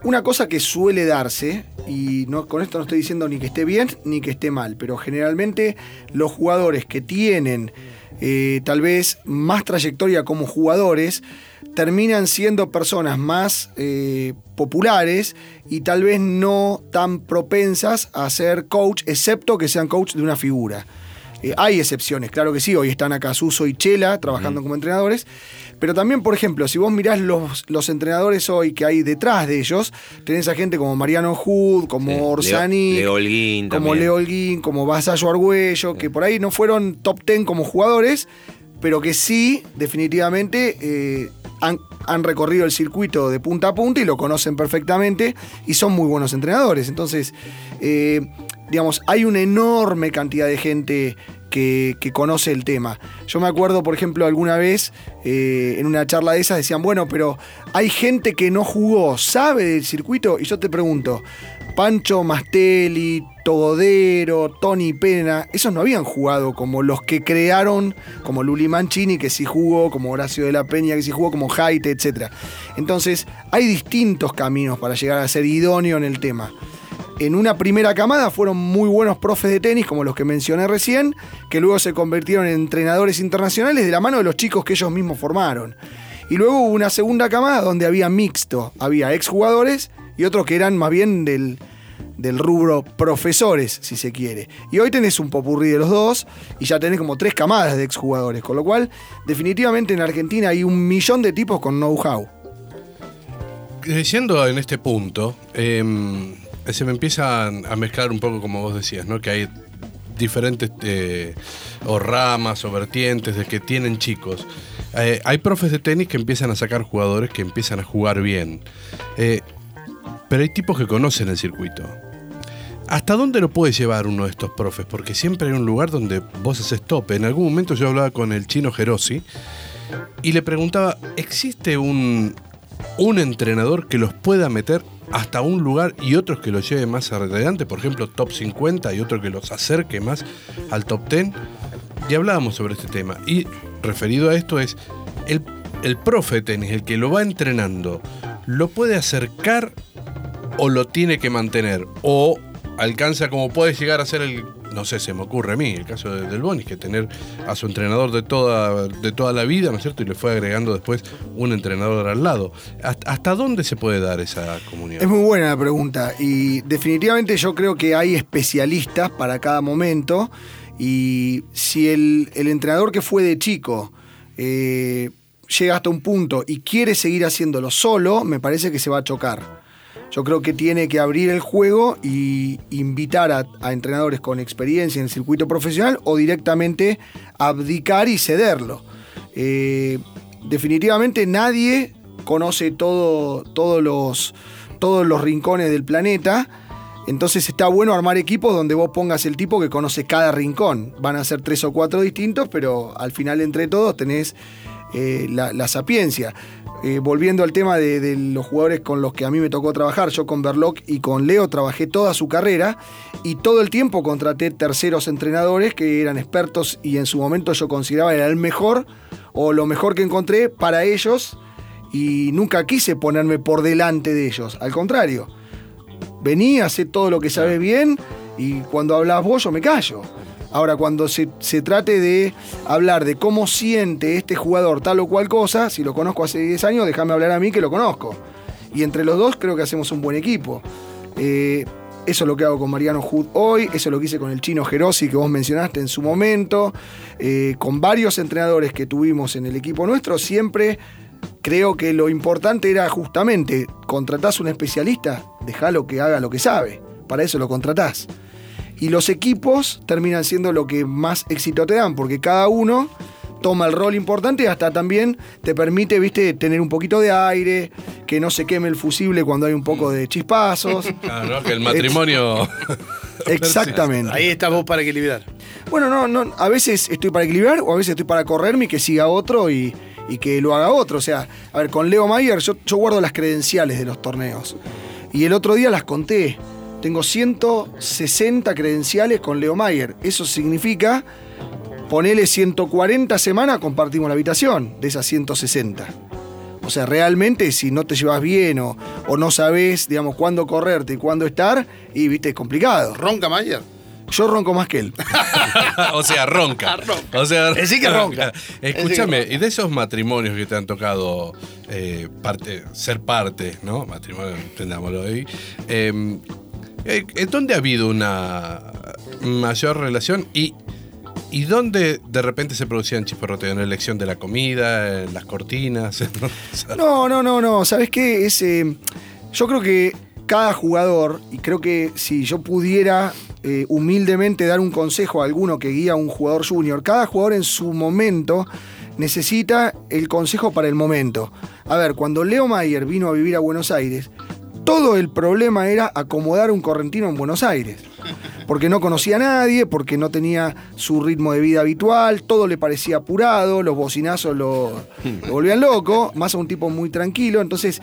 una cosa que suele darse, y no, con esto no estoy diciendo ni que esté bien ni que esté mal, pero generalmente los jugadores que tienen eh, tal vez más trayectoria como jugadores terminan siendo personas más eh, populares y tal vez no tan propensas a ser coach, excepto que sean coach de una figura. Eh, hay excepciones, claro que sí. Hoy están acá Suso y Chela trabajando como entrenadores. Pero también, por ejemplo, si vos mirás los, los entrenadores hoy que hay detrás de ellos, tenés a gente como Mariano Hood, como Sí, Leo- Orsani, Leo Holguín como. Leo Holguín, como Vasallo Argüello, que por ahí no fueron top 10 como jugadores, pero que sí, definitivamente, eh, han, han recorrido el circuito de punta a punta y lo conocen perfectamente y son muy buenos entrenadores. Entonces, eh, digamos, hay una enorme cantidad de gente que, conoce el tema. Yo me acuerdo, por ejemplo, alguna vez eh, en una charla de esas decían, bueno, pero hay gente que no jugó, sabe del circuito, y yo te pregunto, Pancho Mastelli, Togodero, Tony Pena, esos no habían jugado como los que crearon, como Luli Mancini, que sí jugó, como Horacio de la Peña, que sí jugó, como Jaite, etc. Entonces, hay distintos caminos para llegar a ser idóneo en el tema. En una primera camada fueron muy buenos profes de tenis, como los que mencioné recién, que luego se convirtieron en entrenadores internacionales de la mano de los chicos que ellos mismos formaron. Y luego hubo una segunda camada donde había mixto, había exjugadores y otros que eran más bien del, del rubro profesores, si se quiere. Y hoy tenés un popurrí de los dos y ya tenés como tres camadas de exjugadores, con lo cual definitivamente en Argentina hay un millón de tipos con know-how. Diciendo en este punto, em, se me empieza a mezclar un poco como vos decías, ¿no? Que hay diferentes eh, o ramas o vertientes de que tienen chicos. Eh, hay profes de tenis que empiezan a sacar jugadores que empiezan a jugar bien. Eh, pero hay tipos que conocen el circuito. ¿Hasta dónde lo puede llevar uno de estos profes? Porque siempre hay un lugar donde vos haces tope. En algún momento yo hablaba con el chino Gerosi y le preguntaba, ¿existe un, un entrenador que los pueda meter hasta un lugar y otros que los lleve más adelante? Por ejemplo, top 50 y otro que los acerque más al top 10. Y hablábamos sobre este tema. Y referido a esto es, el, el profe tenis, el que lo va entrenando, ¿lo puede acercar o lo tiene que mantener? O alcanza como puede llegar a ser el, no sé, se me ocurre a mí, el caso de- del Bonis, que tener a su entrenador de toda, de toda la vida, ¿no es cierto? Y le fue agregando después un entrenador al lado. ¿Hasta, dónde se puede dar esa comunión? Es muy buena la pregunta y definitivamente yo creo que hay especialistas para cada momento y si el, el entrenador que fue de chico eh, llega hasta un punto y quiere seguir haciéndolo solo, me parece que se va a chocar. Yo creo que tiene que abrir el juego y invitar a, entrenadores con experiencia en el circuito profesional o directamente abdicar y cederlo. Eh, definitivamente nadie conoce todo, todos, los, todos los rincones del planeta. Entonces está bueno armar equipos donde vos pongas el tipo que conoce cada rincón. Van a ser tres o cuatro distintos, pero al final entre todos tenés eh, la, la sapiencia. Eh, volviendo al tema de, de los jugadores con los que a mí me tocó trabajar, yo con Berloc y con Leo trabajé toda su carrera y todo el tiempo contraté terceros entrenadores que eran expertos y en su momento yo consideraba era el mejor o lo mejor que encontré para ellos y nunca quise ponerme por delante de ellos. Al contrario, vení, hacé todo lo que sabes bien y cuando hablas vos yo me callo. Ahora, cuando se, se trate de hablar de cómo siente este jugador tal o cual cosa, si lo conozco hace 10 años, déjame hablar a mí que lo conozco. Y entre los dos creo que hacemos un buen equipo. Eh, eso es lo que hago con Mariano Hood hoy, eso es lo que hice con el chino Gerosi que vos mencionaste en su momento, eh, con varios entrenadores que tuvimos en el equipo nuestro, siempre creo que lo importante era justamente, contratás un especialista, dejalo que haga lo que sabe, para eso lo contratás. Y los equipos terminan siendo lo que más éxito te dan, porque cada uno toma el rol importante y hasta también te permite, viste, tener un poquito de aire, que no se queme el fusible cuando hay un poco de chispazos. Claro, que el matrimonio. Exactamente. Ahí estás vos para equilibrar. Bueno, no, no, a veces estoy para equilibrar o a veces estoy para correrme y que siga otro y, y que lo haga otro. O sea, a ver, con Leo Mayer yo, yo guardo las credenciales de los torneos. Y el otro día las conté. Tengo 160 credenciales con Leo Mayer. Eso significa, ponele 140 semanas, compartimos la habitación de esas 160. O sea, realmente si no te llevas bien o, o no sabes, digamos, cuándo correrte y cuándo estar, y viste, es complicado. ¿Ronca Mayer? Yo ronco más que él. o sea, ronca. O sea, Decí que ronca. Escúchame, y de esos matrimonios que te han tocado eh, parte, ser parte, ¿no? Matrimonio, entendámoslo ahí. eh, ¿En dónde ha habido una mayor relación y, y dónde de repente se producían chisporroteos? ¿En la elección de la comida, las cortinas? ¿no? No, no, no. ¿Sabes qué? Es, eh, yo creo que cada jugador, y creo que si yo pudiera eh, humildemente dar un consejo a alguno que guía a un jugador junior, cada jugador en su momento necesita el consejo para el momento. A ver, cuando Leo Mayer vino a vivir a Buenos Aires, todo el problema era acomodar un correntino en Buenos Aires. Porque no conocía a nadie, porque no tenía su ritmo de vida habitual, todo le parecía apurado, los bocinazos lo, volvían loco, más a un tipo muy tranquilo. Entonces,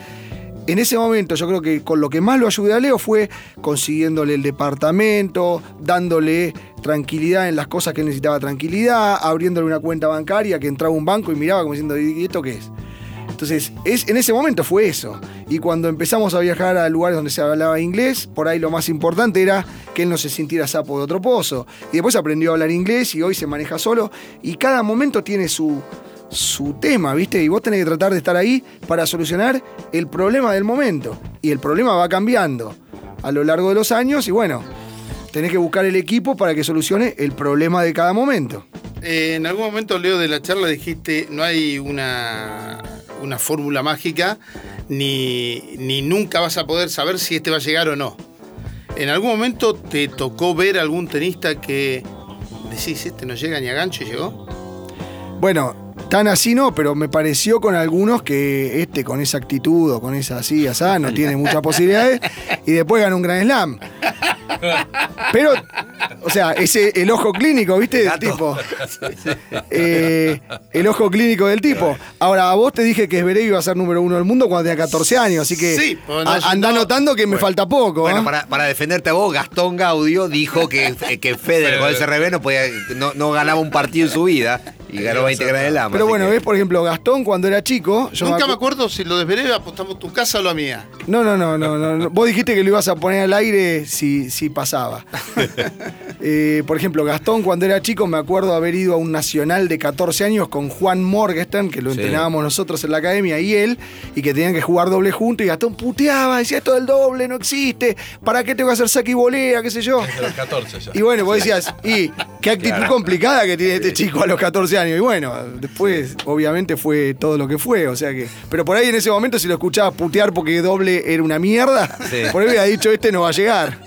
en ese momento yo creo que con lo que más lo ayudé a Leo fue consiguiéndole el departamento, dándole tranquilidad en las cosas que necesitaba tranquilidad, abriéndole una cuenta bancaria que entraba a un banco y miraba como diciendo, ¿y esto qué es? Entonces, es, en ese momento fue eso. Y cuando empezamos a viajar a lugares donde se hablaba inglés, por ahí lo más importante era que él no se sintiera sapo de otro pozo. Y después aprendió a hablar inglés y hoy se maneja solo. Y cada momento tiene su, su tema, ¿viste? Y vos tenés que tratar de estar ahí para solucionar el problema del momento. Y el problema va cambiando a lo largo de los años y bueno, tenés que buscar el equipo para que solucione el problema de cada momento. Eh, en algún momento, Leo, de la charla dijiste, no hay una, una fórmula mágica, ni, ni nunca vas a poder saber si este va a llegar o no. ¿En algún momento te tocó ver algún tenista que decís, este no llega ni a gancho y llegó? Bueno, tan así no, pero me pareció con algunos que este con esa actitud o con esa así, asá, no tiene muchas posibilidades y después gana un gran slam. Pero, o sea, ese el ojo clínico, ¿viste? Del Gato. tipo. Eh, el ojo clínico del tipo. Ahora, a vos te dije que Zverev iba a ser número uno del mundo cuando tenía 14 años, así que Sí, pues, no, a- andá no- notando que me falta poco. Bueno, ¿eh? para, para defenderte a vos, Gastón Gaudio dijo que, que Federer con ese revés no, podía, no, no ganaba un partido en su vida y ganó 20 Grand Slam. Pero así bueno, que- ves, por ejemplo, Gastón cuando era chico. yo Nunca me acu- acuerdo si lo de Zverev apostamos tu casa o la mía. No, no, no, no, no, no. Vos dijiste que lo ibas a poner al aire si, si pasaba. Eh, por ejemplo, Gastón, cuando era chico, me acuerdo haber ido a un nacional de 14 años con Juan Morgenstern, que lo Sí. entrenábamos nosotros en la academia, y él, y que tenían que jugar doble juntos, y Gastón puteaba, decía esto del doble no existe, ¿para qué tengo que hacer saque y volea, qué sé yo? de los 14 ya. Y bueno, vos decías, y qué actitud complicada que tiene este chico a los 14 años. Y bueno, después, obviamente, fue todo lo que fue. O sea que. Pero por ahí en ese momento, si lo escuchabas putear porque doble era una mierda, Sí. por ahí hubiera dicho, este no va a llegar.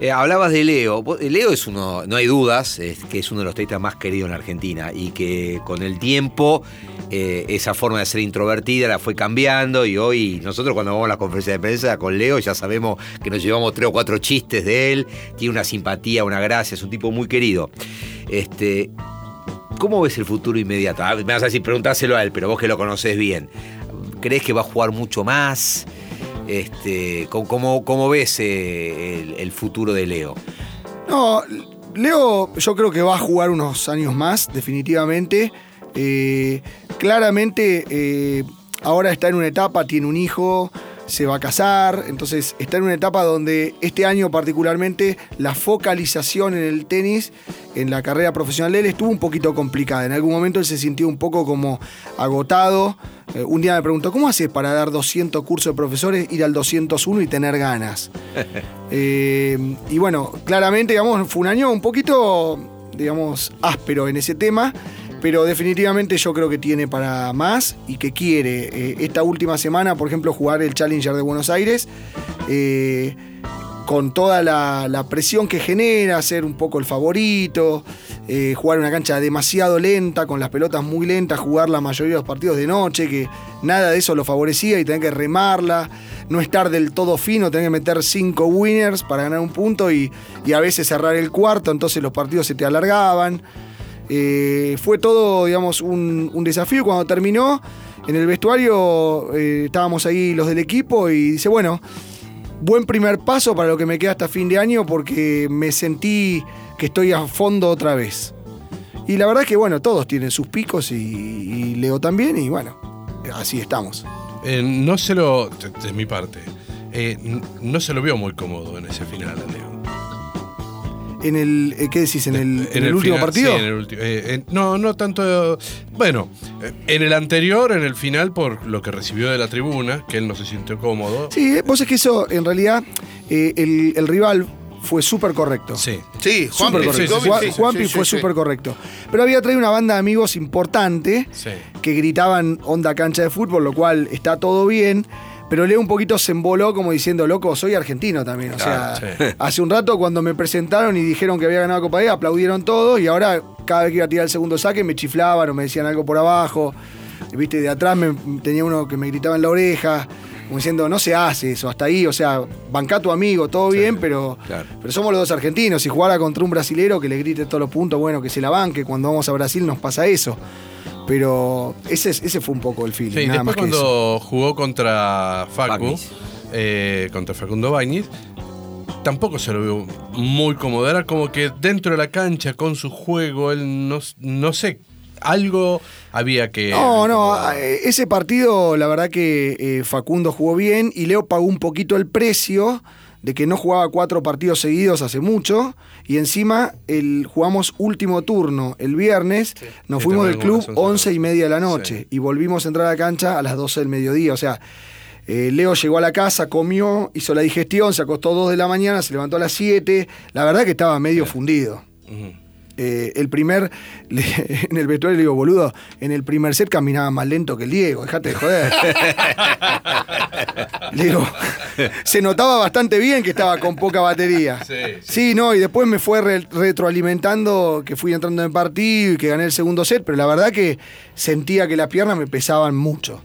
Eh, hablabas de Leo. Vos- Leo es uno, no hay dudas, es que es uno de los tenistas más queridos en la Argentina y que con el tiempo eh, esa forma de ser introvertida la fue cambiando y hoy nosotros cuando vamos a la conferencia de prensa con Leo ya sabemos que nos llevamos tres o cuatro chistes de él, tiene una simpatía, una gracia, es un tipo muy querido. Este, ¿Cómo ves el futuro inmediato? Ah, me vas a decir, preguntáselo a él, pero vos que lo conocés bien. ¿Crees que va a jugar mucho más? Este, ¿cómo, ves eh, el, el futuro de Leo? No, Leo, yo creo que va a jugar unos años más, definitivamente. Eh, claramente, eh, ahora está en una etapa, tiene un hijo, se va a casar, entonces está en una etapa donde este año particularmente la focalización en el tenis, en la carrera profesional de él, estuvo un poquito complicada. En algún momento él se sintió un poco como agotado. Eh, un día me preguntó, ¿cómo haces para dar 200 cursos de profesores, ir al 201 y tener ganas? Eh, y bueno, claramente, digamos, fue un año un poquito, digamos, áspero en ese tema pero definitivamente yo creo que tiene para más y que quiere eh, esta última semana, por ejemplo, jugar el Challenger de Buenos Aires. eh, con toda la, presión que genera, ser un poco el favorito, eh, jugar una cancha demasiado lenta, con las pelotas muy lentas, jugar la mayoría de los partidos de noche, que nada de eso lo favorecía y tener que remarla, no estar del todo fino, tener que meter cinco winners para ganar un punto y, y a veces cerrar el cuarto, entonces los partidos se te alargaban. Eh, fue todo, digamos, un, desafío. Cuando terminó, en el vestuario eh, estábamos ahí los del equipo y dice, bueno, buen primer paso para lo que me queda hasta fin de año porque me sentí que estoy a fondo otra vez. Y la verdad es que, bueno, todos tienen sus picos y, Leo también y bueno, así estamos. Eh, no se lo, de, mi parte, no se lo vio muy cómodo en ese final, Leo. En el, eh, ¿qué decís? ¿En el, en el último final, partido? sí, en el último. eh, no, no tanto. Bueno, eh, en el anterior, en el final, por lo que recibió de la tribuna, que él no se sintió cómodo. Sí, vos es que eso, en realidad, eh, el, el rival fue súper correcto. Sí. Sí, Juan Súper correcto. sí, sí, Juan- sí, Juanpi sí, sí, fue sí. súper correcto. Pero había traído una banda de amigos importante Sí. que gritaban onda cancha de fútbol, lo cual está todo bien. Pero Leo un poquito se emboló como diciendo, loco, soy argentino también. O Claro, sea, sí. hace un rato cuando me presentaron y dijeron que había ganado Copa D, aplaudieron todos y ahora cada vez que iba a tirar el segundo saque me chiflaban o me decían algo por abajo. Viste, de atrás me, tenía uno que me gritaba en la oreja, como diciendo, no se hace eso, hasta ahí, o sea, banca a tu amigo, todo bien, pero, claro. pero somos los dos argentinos. Si jugara contra un brasilero que le grite todos los puntos, bueno, que se la banque. Cuando vamos a Brasil nos pasa eso. Pero ese, es- ese fue un poco el feeling. Sí, nada después más que eso. cuando jugó contra Facu, eh, contra Facundo Bañiz, tampoco se lo vio muy cómodo. Era como que dentro de la cancha, con su juego, él no, no sé, algo había que. No, no, eh, ese partido la verdad que eh, Facundo jugó bien y Leo pagó un poquito el precio de que no jugaba cuatro partidos seguidos hace mucho y encima el, jugamos último turno el viernes, nos Sí, fuimos del club como las 11 once y media de la noche Sí. y volvimos a entrar a la cancha a las 12 del mediodía, o sea... eh, Leo llegó a la casa, comió, hizo la digestión, se acostó 2 de la mañana, se levantó a las 7. La verdad que estaba medio fundido. Eh, el primer, le- en el vestuario le digo, boludo, en el primer set caminaba más lento que el Diego, dejate de joder. le digo, se notaba bastante bien que estaba con poca batería. Sí, Sí, no, y después me fue re- retroalimentando que fui entrando en partido y que gané el segundo set, pero la verdad que sentía que las piernas me pesaban mucho.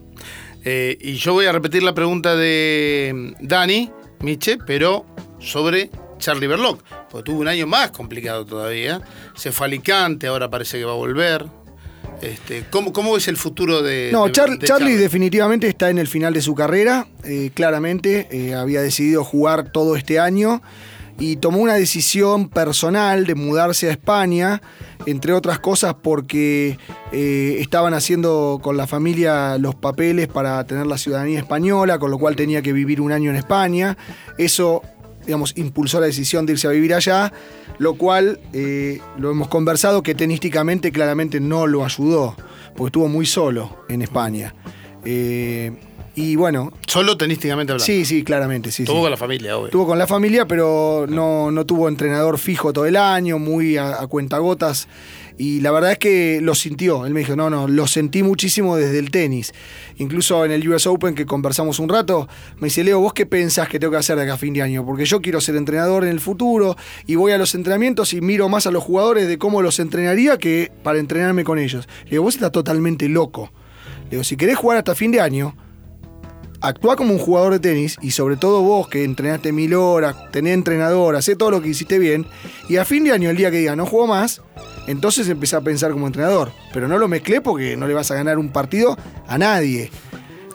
Eh, y yo voy a repetir la pregunta de mm, Dani, Miche, pero sobre Charlie Berloc, porque tuvo un año más complicado todavía. Se fue a Alicante, ahora parece que va a volver. Este, ¿cómo, ¿Cómo es el futuro de, No, de- Char- de Charlie definitivamente está en el final de su carrera. eh, claramente eh, había decidido jugar todo este año y tomó una decisión personal de mudarse a España, entre otras cosas porque eh, estaban haciendo con la familia los papeles para tener la ciudadanía española, con lo cual tenía que vivir un año en España. Eso, digamos, impulsó la decisión de irse a vivir allá, lo cual eh, lo hemos conversado que tenísticamente claramente no lo ayudó, porque estuvo muy solo en España. Eh, y bueno, Solo tenísticamente hablando. sí, sí, claramente, sí. Estuvo sí. con la familia, obvio. Estuvo con la familia, pero no, no tuvo entrenador fijo todo el año, muy a, a cuentagotas. Y la verdad es que lo sintió. Él me dijo, no, no, lo sentí muchísimo desde el tenis. Incluso en el US Open que conversamos un rato, me dice, Leo, ¿vos qué pensás que tengo que hacer de acá a fin de año? Porque yo quiero ser entrenador en el futuro y voy a los entrenamientos y miro más a los jugadores de cómo los entrenaría que para entrenarme con ellos. Le digo, vos estás totalmente loco. Le digo, si querés jugar hasta fin de año, actúa como un jugador de tenis y sobre todo vos que entrenaste mil horas, tenés entrenador, hacé todo lo que hiciste bien y a fin de año el día que diga no juego más, entonces empecé a pensar como entrenador. Pero no lo mezclé porque no le vas a ganar un partido a nadie.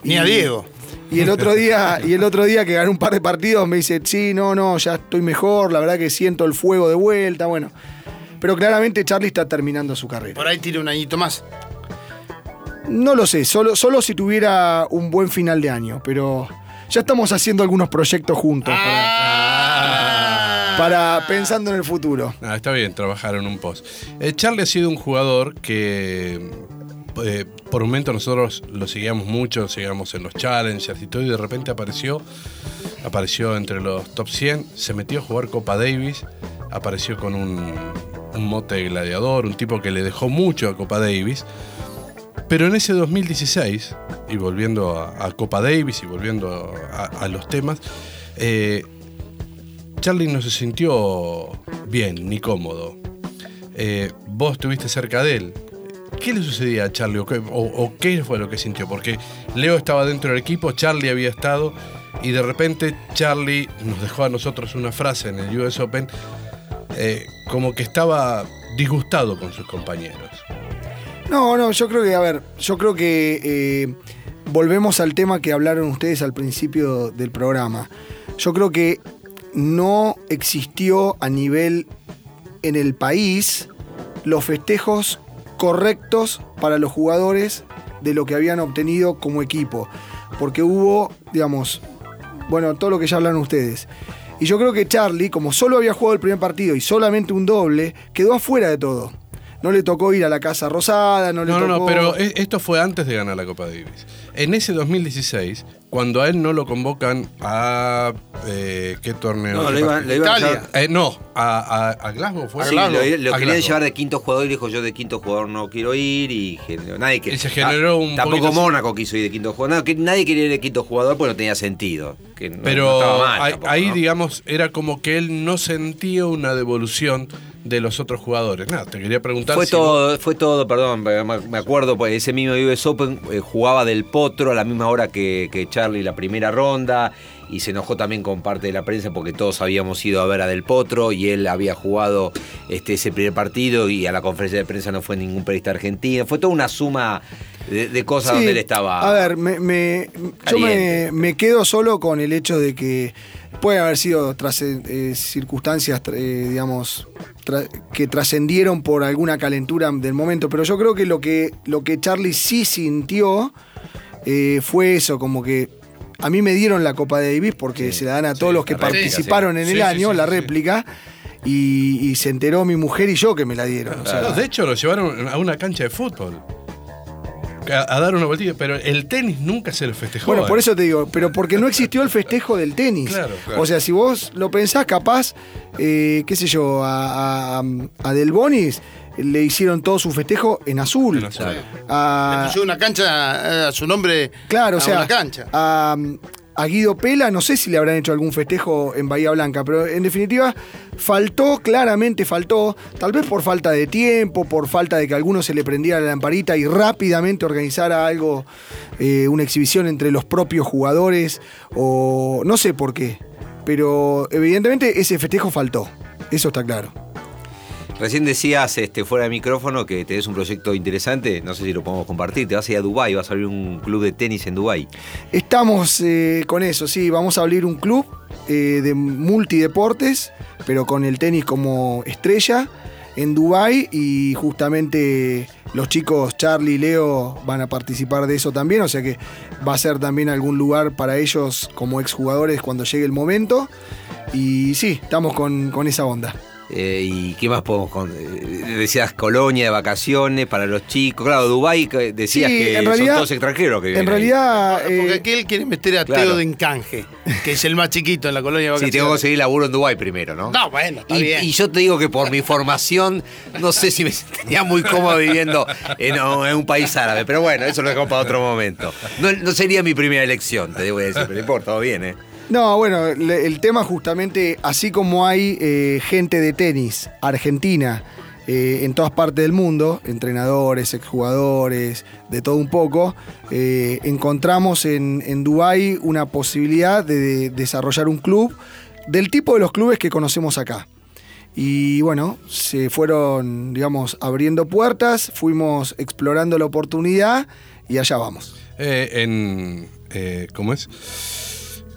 Ni a Diego. Y el otro día, y el otro día que gané un par de partidos me dice, sí, no, no, ya estoy mejor, la verdad que siento el fuego de vuelta, bueno. Pero claramente Charlie está terminando su carrera. Por ahí tiene un añito más. No lo sé, solo, solo si tuviera un buen final de año, pero ya estamos haciendo algunos proyectos juntos para, para pensando en el futuro. Ah, está bien, trabajar en un post. Eh, Charlie ha sido un jugador que eh, por un momento nosotros lo seguíamos mucho, seguíamos en los challengers y todo, y de repente apareció, apareció entre los top 100, se metió a jugar Copa Davis, apareció con un, un mote de gladiador, un tipo que le dejó mucho a Copa Davis. Pero en ese 2016, y volviendo a, Copa Davis y volviendo a, los temas, eh, Charlie no se sintió bien ni cómodo. Eh, vos estuviste cerca de él. ¿Qué le sucedía a Charlie o qué, o- o qué fue lo que sintió? Porque Leo estaba dentro del equipo, Charlie había estado y de repente Charlie nos dejó a nosotros una frase en el US Open eh, como que estaba disgustado con sus compañeros. No, no, yo creo que, a ver, yo creo que eh, volvemos al tema que hablaron ustedes al principio del programa. Yo creo que no existió a nivel en el país los festejos correctos para los jugadores de lo que habían obtenido como equipo. Porque hubo, digamos, bueno, todo lo que ya hablaron ustedes. Y yo creo que Charlie, como solo había jugado el primer partido y solamente un doble, quedó afuera de todo. No le tocó ir a la Casa Rosada, no le No, no, tocó... no, pero esto fue antes de ganar la Copa Davis. En ese 2016, cuando a él no lo convocan a. eh, ¿Qué torneo? No, lo iban- lo iban a Italia. llevar- Eh, no, a, a- a Glasgow fue. A Sí, Glasgow. lo, lo A querían Glasgow. llevar de quinto jugador y dijo yo de quinto jugador no quiero ir y generó- nadie que Y se generó un tampoco poquito- Mónaco quiso ir de quinto jugador no, que nadie quería ir de quinto jugador porque no tenía sentido que no- Pero no estaba mal ahí, tampoco, ahí, ¿no? digamos, era como que él no sentía una devolución de los otros jugadores. Nada, te quería preguntar fue si vos- todo, fue todo, perdón, me acuerdo, pues ese mismo US Open eh, jugaba del Potro a la misma hora que, que Charlie la primera ronda y se enojó también con parte de la prensa porque todos habíamos ido a ver a Del Potro y él había jugado este, ese primer partido y a la conferencia de prensa no fue ningún periodista argentino. Fue toda una suma de, de cosas Sí, donde él estaba. A ver, me, me- yo me, quedo solo con el hecho de que pueden haber sido trascen- eh, circunstancias, eh, digamos, tra- que trascendieron por alguna calentura del momento, pero yo creo que lo que, lo que Charlie sí sintió eh, fue eso, como que a mí me dieron la Copa de Davis porque se la dan a todos sí, los que réplica, participaron sí. en el sí, año, sí, la réplica. Y, y se enteró mi mujer y yo que me la dieron. o sea, de hecho, lo llevaron a una cancha de fútbol. A, a dar una vueltita, pero el tenis nunca se lo festejó. Bueno, por eh. eso te digo, pero porque no existió el festejo del tenis. Claro, claro. O sea, si vos lo pensás, capaz, eh, qué sé yo, a, a, a Del Bonis le hicieron todo su festejo en azul. En azul. Le A- pusieron una cancha eh, a su nombre. claro, o sea, una cancha. A, a Guido Pela, no sé si le habrán hecho algún festejo en Bahía Blanca, pero en definitiva faltó, claramente faltó, tal vez por falta de tiempo, por falta de que a alguno se le prendiera la lamparita y rápidamente organizara algo, eh, una exhibición entre los propios jugadores, o no sé por qué, pero evidentemente ese festejo faltó, eso está claro. Recién decías este, fuera de micrófono que tenés un proyecto interesante, no sé si lo podemos compartir, te vas a ir a Dubái, vas a abrir un club de tenis en Dubái. Estamos eh, con eso, sí, vamos a abrir un club eh, de multideportes, pero con el tenis como estrella en Dubai y justamente los chicos Charlie y Leo van a participar de eso también, o sea que va a ser también algún lugar para ellos como exjugadores cuando llegue el momento. Y sí, estamos con esa onda. Eh, ¿Y qué más podemos con- eh, Decías colonia de vacaciones para los chicos. Claro, Dubái decías Sí, que en realidad- son todos extranjeros que viven En ahí. realidad... Porque eh, aquí él quiere meter a claro. Teo de encanje, que es el más chiquito en la colonia de Sí, vacaciones. tengo que conseguir laburo en Dubái primero, ¿no? No, bueno, está y, bien. y yo te digo que por mi formación, no sé si me sentiría muy cómodo viviendo en, en un país árabe, pero bueno, eso lo dejamos para otro momento. No, no sería mi primera elección, te debo decir, pero no importa, todo bien, ¿eh? No, bueno, el tema justamente, así como hay eh, gente de tenis argentina eh, en todas partes del mundo, entrenadores, exjugadores, de todo un poco, eh, encontramos en, Dubái una posibilidad de, de desarrollar un club del tipo de los clubes que conocemos acá. Y bueno, se fueron, digamos, abriendo puertas, fuimos explorando la oportunidad y allá vamos. En, ¿Cómo es?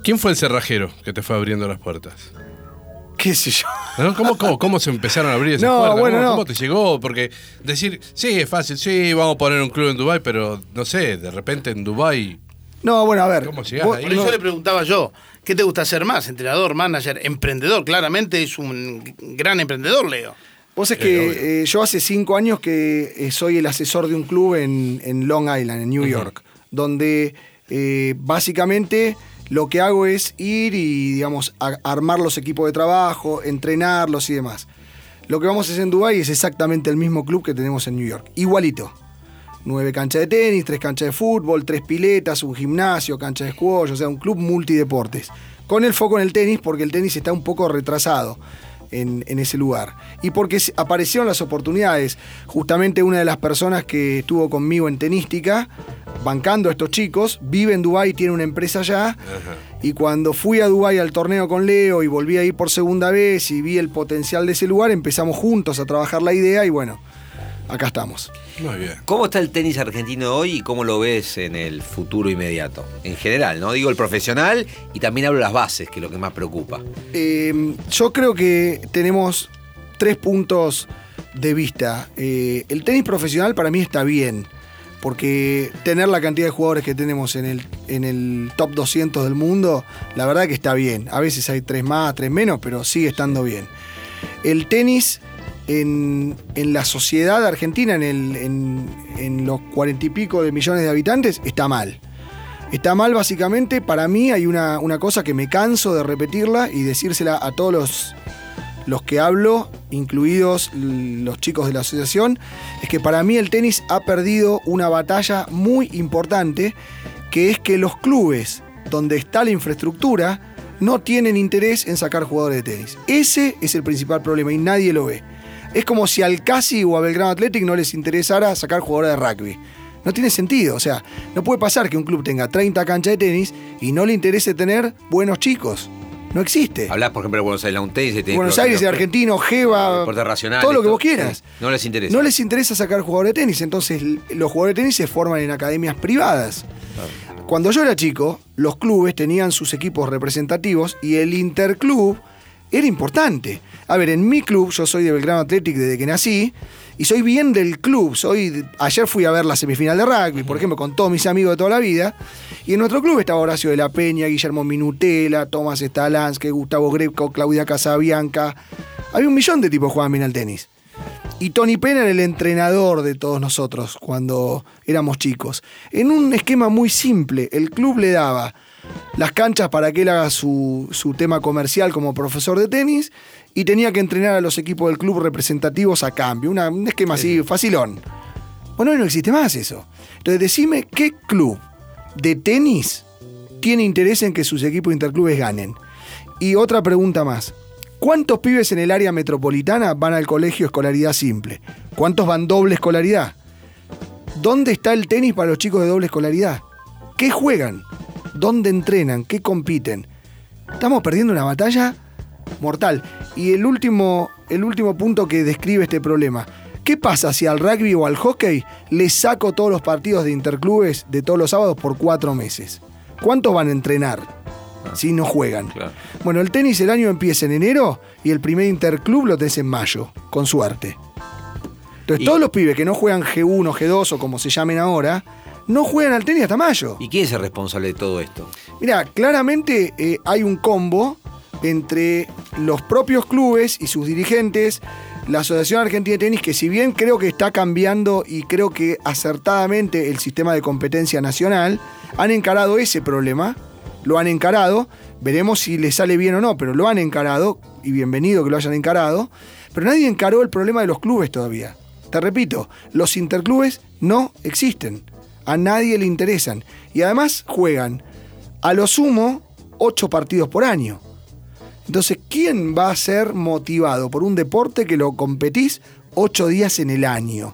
¿Quién fue el cerrajero que te fue abriendo las puertas? qué sé yo. ¿No? ¿Cómo, cómo, cómo se empezaron a abrir esas No, puertas? bueno, ¿Cómo, no. cómo te llegó? Porque decir, sí, es fácil, sí, vamos a poner un club en Dubai pero no sé, de repente en Dubai No, bueno, a ver. ¿Cómo llegás vos- ahí? Por eso no- le preguntaba yo, ¿qué te gusta hacer más? ¿Entrenador, manager, emprendedor? Claramente es un gran emprendedor, Leo. Vos es que eh, yo hace cinco años que eh, soy el asesor de un club en, en Long Island, en New York, donde eh, básicamente lo que hago es ir y, digamos, a- armar los equipos de trabajo, entrenarlos y demás. Lo que vamos a hacer en Dubái es exactamente el mismo club que tenemos en New York, igualito. Nueve canchas de tenis, tres canchas de fútbol, tres piletas, un gimnasio, cancha de squash, o sea, un club multideportes. Con el foco en el tenis, porque el tenis está un poco retrasado en, en ese lugar. Y porque aparecieron las oportunidades. Justamente una de las personas que estuvo conmigo en tenística, bancando a estos chicos, vive en Dubái, tiene una empresa allá. Y cuando fui a Dubái al torneo con Leo y volví a ir por segunda vez y vi el potencial de ese lugar, empezamos juntos a trabajar la idea y bueno, acá estamos. Muy bien. ¿Cómo está el tenis argentino hoy y cómo lo ves en el futuro inmediato? En general, ¿no? Digo el profesional y también hablo de las bases, que es lo que más preocupa. Eh, yo creo que tenemos tres puntos de vista. Eh, el tenis profesional para mí está bien, porque tener la cantidad de jugadores que tenemos en el, en el top 200 del mundo, la verdad que está bien. A veces hay tres más, tres menos, pero sigue estando bien. El tenis en, la sociedad argentina, en, los cuarenta y pico de millones de habitantes, está mal. Está mal básicamente, para mí hay una, una cosa que me canso de repetirla y decírsela a todos los, los que hablo, incluidos los chicos de la asociación, es que para mí el tenis ha perdido una batalla muy importante, que es que los clubes donde está la infraestructura no tienen interés en sacar jugadores de tenis. Ese es el principal problema y nadie lo ve. Es como si al Casi o a Belgrano Athletic no les interesara sacar jugadores de rugby. No tiene sentido, o sea, no puede pasar que un club tenga 30 canchas de tenis y no le interese tener buenos chicos. No existe. Hablas, por ejemplo, de Buenos Aires Lawn Tennis. de tenis Buenos Aires, el argentino, Geva, Deportes racionales, todo lo que vos quieras. No les interesa. No les interesa sacar jugadores de tenis, entonces los jugadores de tenis se forman en academias privadas. Cuando yo era chico, los clubes tenían sus equipos representativos y el interclub era importante. A ver, en mi club, yo soy de Belgrano Athletic desde que nací, y soy bien del club. Soy, ayer fui a ver la semifinal de rugby, por ejemplo, con todos mis amigos de toda la vida. Y en nuestro club estaba Horacio de la Peña, Guillermo Minutela, Tomás Stalansky, Gustavo Greco, Claudia Casabianca. Había un millón de tipos que jugaban bien al tenis. Y Tony Pena era el entrenador de todos nosotros cuando éramos chicos. En un esquema muy simple, el club le daba las canchas para que él haga su, su tema comercial como profesor de tenis y tenía que entrenar a los equipos del club representativos a cambio. Una- un esquema así, facilón. Bueno, no existe más eso. Entonces decime qué club de tenis tiene interés en que sus equipos interclubes ganen. Y otra pregunta más. ¿Cuántos pibes en el área metropolitana van al colegio escolaridad simple? ¿Cuántos van doble escolaridad? ¿Dónde está el tenis para los chicos de doble escolaridad? ¿Qué juegan? ¿Dónde entrenan? ¿Qué compiten? Estamos perdiendo una batalla mortal. Y el último, el último punto que describe este problema. ¿Qué pasa si al rugby o al hockey le saco todos los partidos de interclubes de todos los sábados por cuatro meses? ¿Cuántos van a entrenar si no juegan? Claro. Bueno, el tenis el año empieza en enero y el primer interclub lo tenés en mayo, con suerte. Entonces, Y- todos los pibes que no juegan G1, G2 o como se llamen ahora, no juegan al tenis hasta mayo. ¿Y quién es el responsable de todo esto? Mira, claramente eh, hay un combo entre los propios clubes y sus dirigentes, la Asociación Argentina de Tenis, que si bien creo que está cambiando y creo que acertadamente el sistema de competencia nacional, han encarado ese problema, lo han encarado, veremos si les sale bien o no, pero lo han encarado, y bienvenido que lo hayan encarado, pero nadie encaró el problema de los clubes todavía. Te repito, los interclubes no existen, a nadie le interesan, y además juegan a lo sumo ocho partidos por año. Entonces, ¿quién va a ser motivado por un deporte que lo competís ocho días en el año?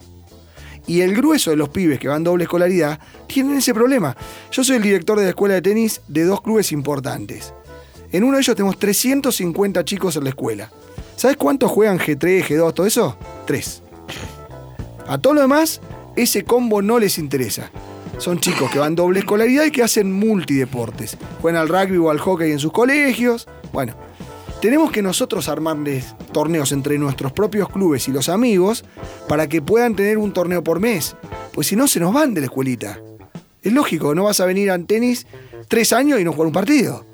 Y el grueso de los pibes que van doble escolaridad tienen ese problema. Yo soy el director de la escuela de tenis de dos clubes importantes. En uno de ellos tenemos 350 chicos en la escuela. ¿Sabes cuántos juegan G3, G2, todo eso? Tres. A todo lo demás, ese combo no les interesa. Son chicos que van doble escolaridad y que hacen multideportes. Juegan al rugby o al hockey en sus colegios. Bueno, tenemos que nosotros armarles torneos entre nuestros propios clubes y los amigos para que puedan tener un torneo por mes. Pues si no, se nos van de la escuelita. Es lógico, no vas a venir al tenis tres años y no jugar un partido.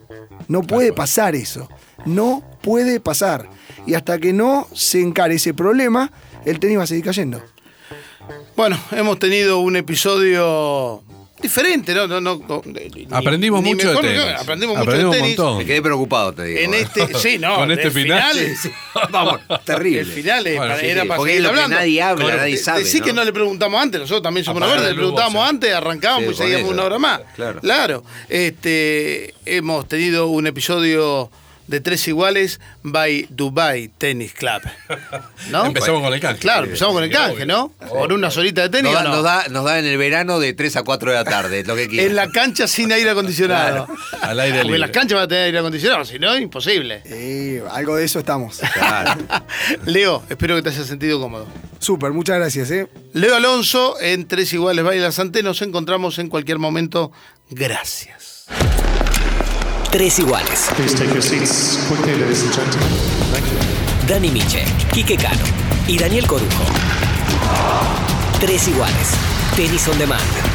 No puede pasar eso. No puede pasar. Y hasta que no se encare ese problema, el tenis va a seguir cayendo. Bueno, hemos tenido un episodio diferente, ¿no? no, no, no, ni- Aprendimos ni mucho de mejor ni tenis. peor. Aprendimos, mucho Aprendimos de un tenis. montón. Me quedé preocupado, te digo. En este, sí, no, Con este final. es- Vamos, terrible. El final es Bueno, para, sí, era sí. para Porque seguir es lo que hablando. nadie habla, Con- nadie de- sabe, ¿no? que no le preguntamos antes, nosotros también somos una verde, le vos, sí. antes, arrancábamos Sí, y seguíamos eso. una hora más. Claro. Claro. Este, hemos tenido un episodio de tres iguales by Dubai Tennis Club. ¿No? Empezamos con el canje. Claro, empezamos con el canje, ¿no? Por una solita de tenis. Nos ¿o da, no? nos, da, nos da en el verano de 3 a 4 de la tarde, lo que quieras. En la cancha sin aire acondicionado. Al aire Porque libre. las canchas van a tener aire acondicionado, si no, imposible. Eh, algo de eso estamos. Claro. Leo, espero que te hayas sentido cómodo. Súper, muchas gracias. ¿eh? Leo Alonso, en Tres Iguales Bailas Ante, nos encontramos en cualquier momento. Gracias. Tres iguales. Dani Miche, Quique Cano y Daniel Corujo. Tres iguales. Tenis on demand.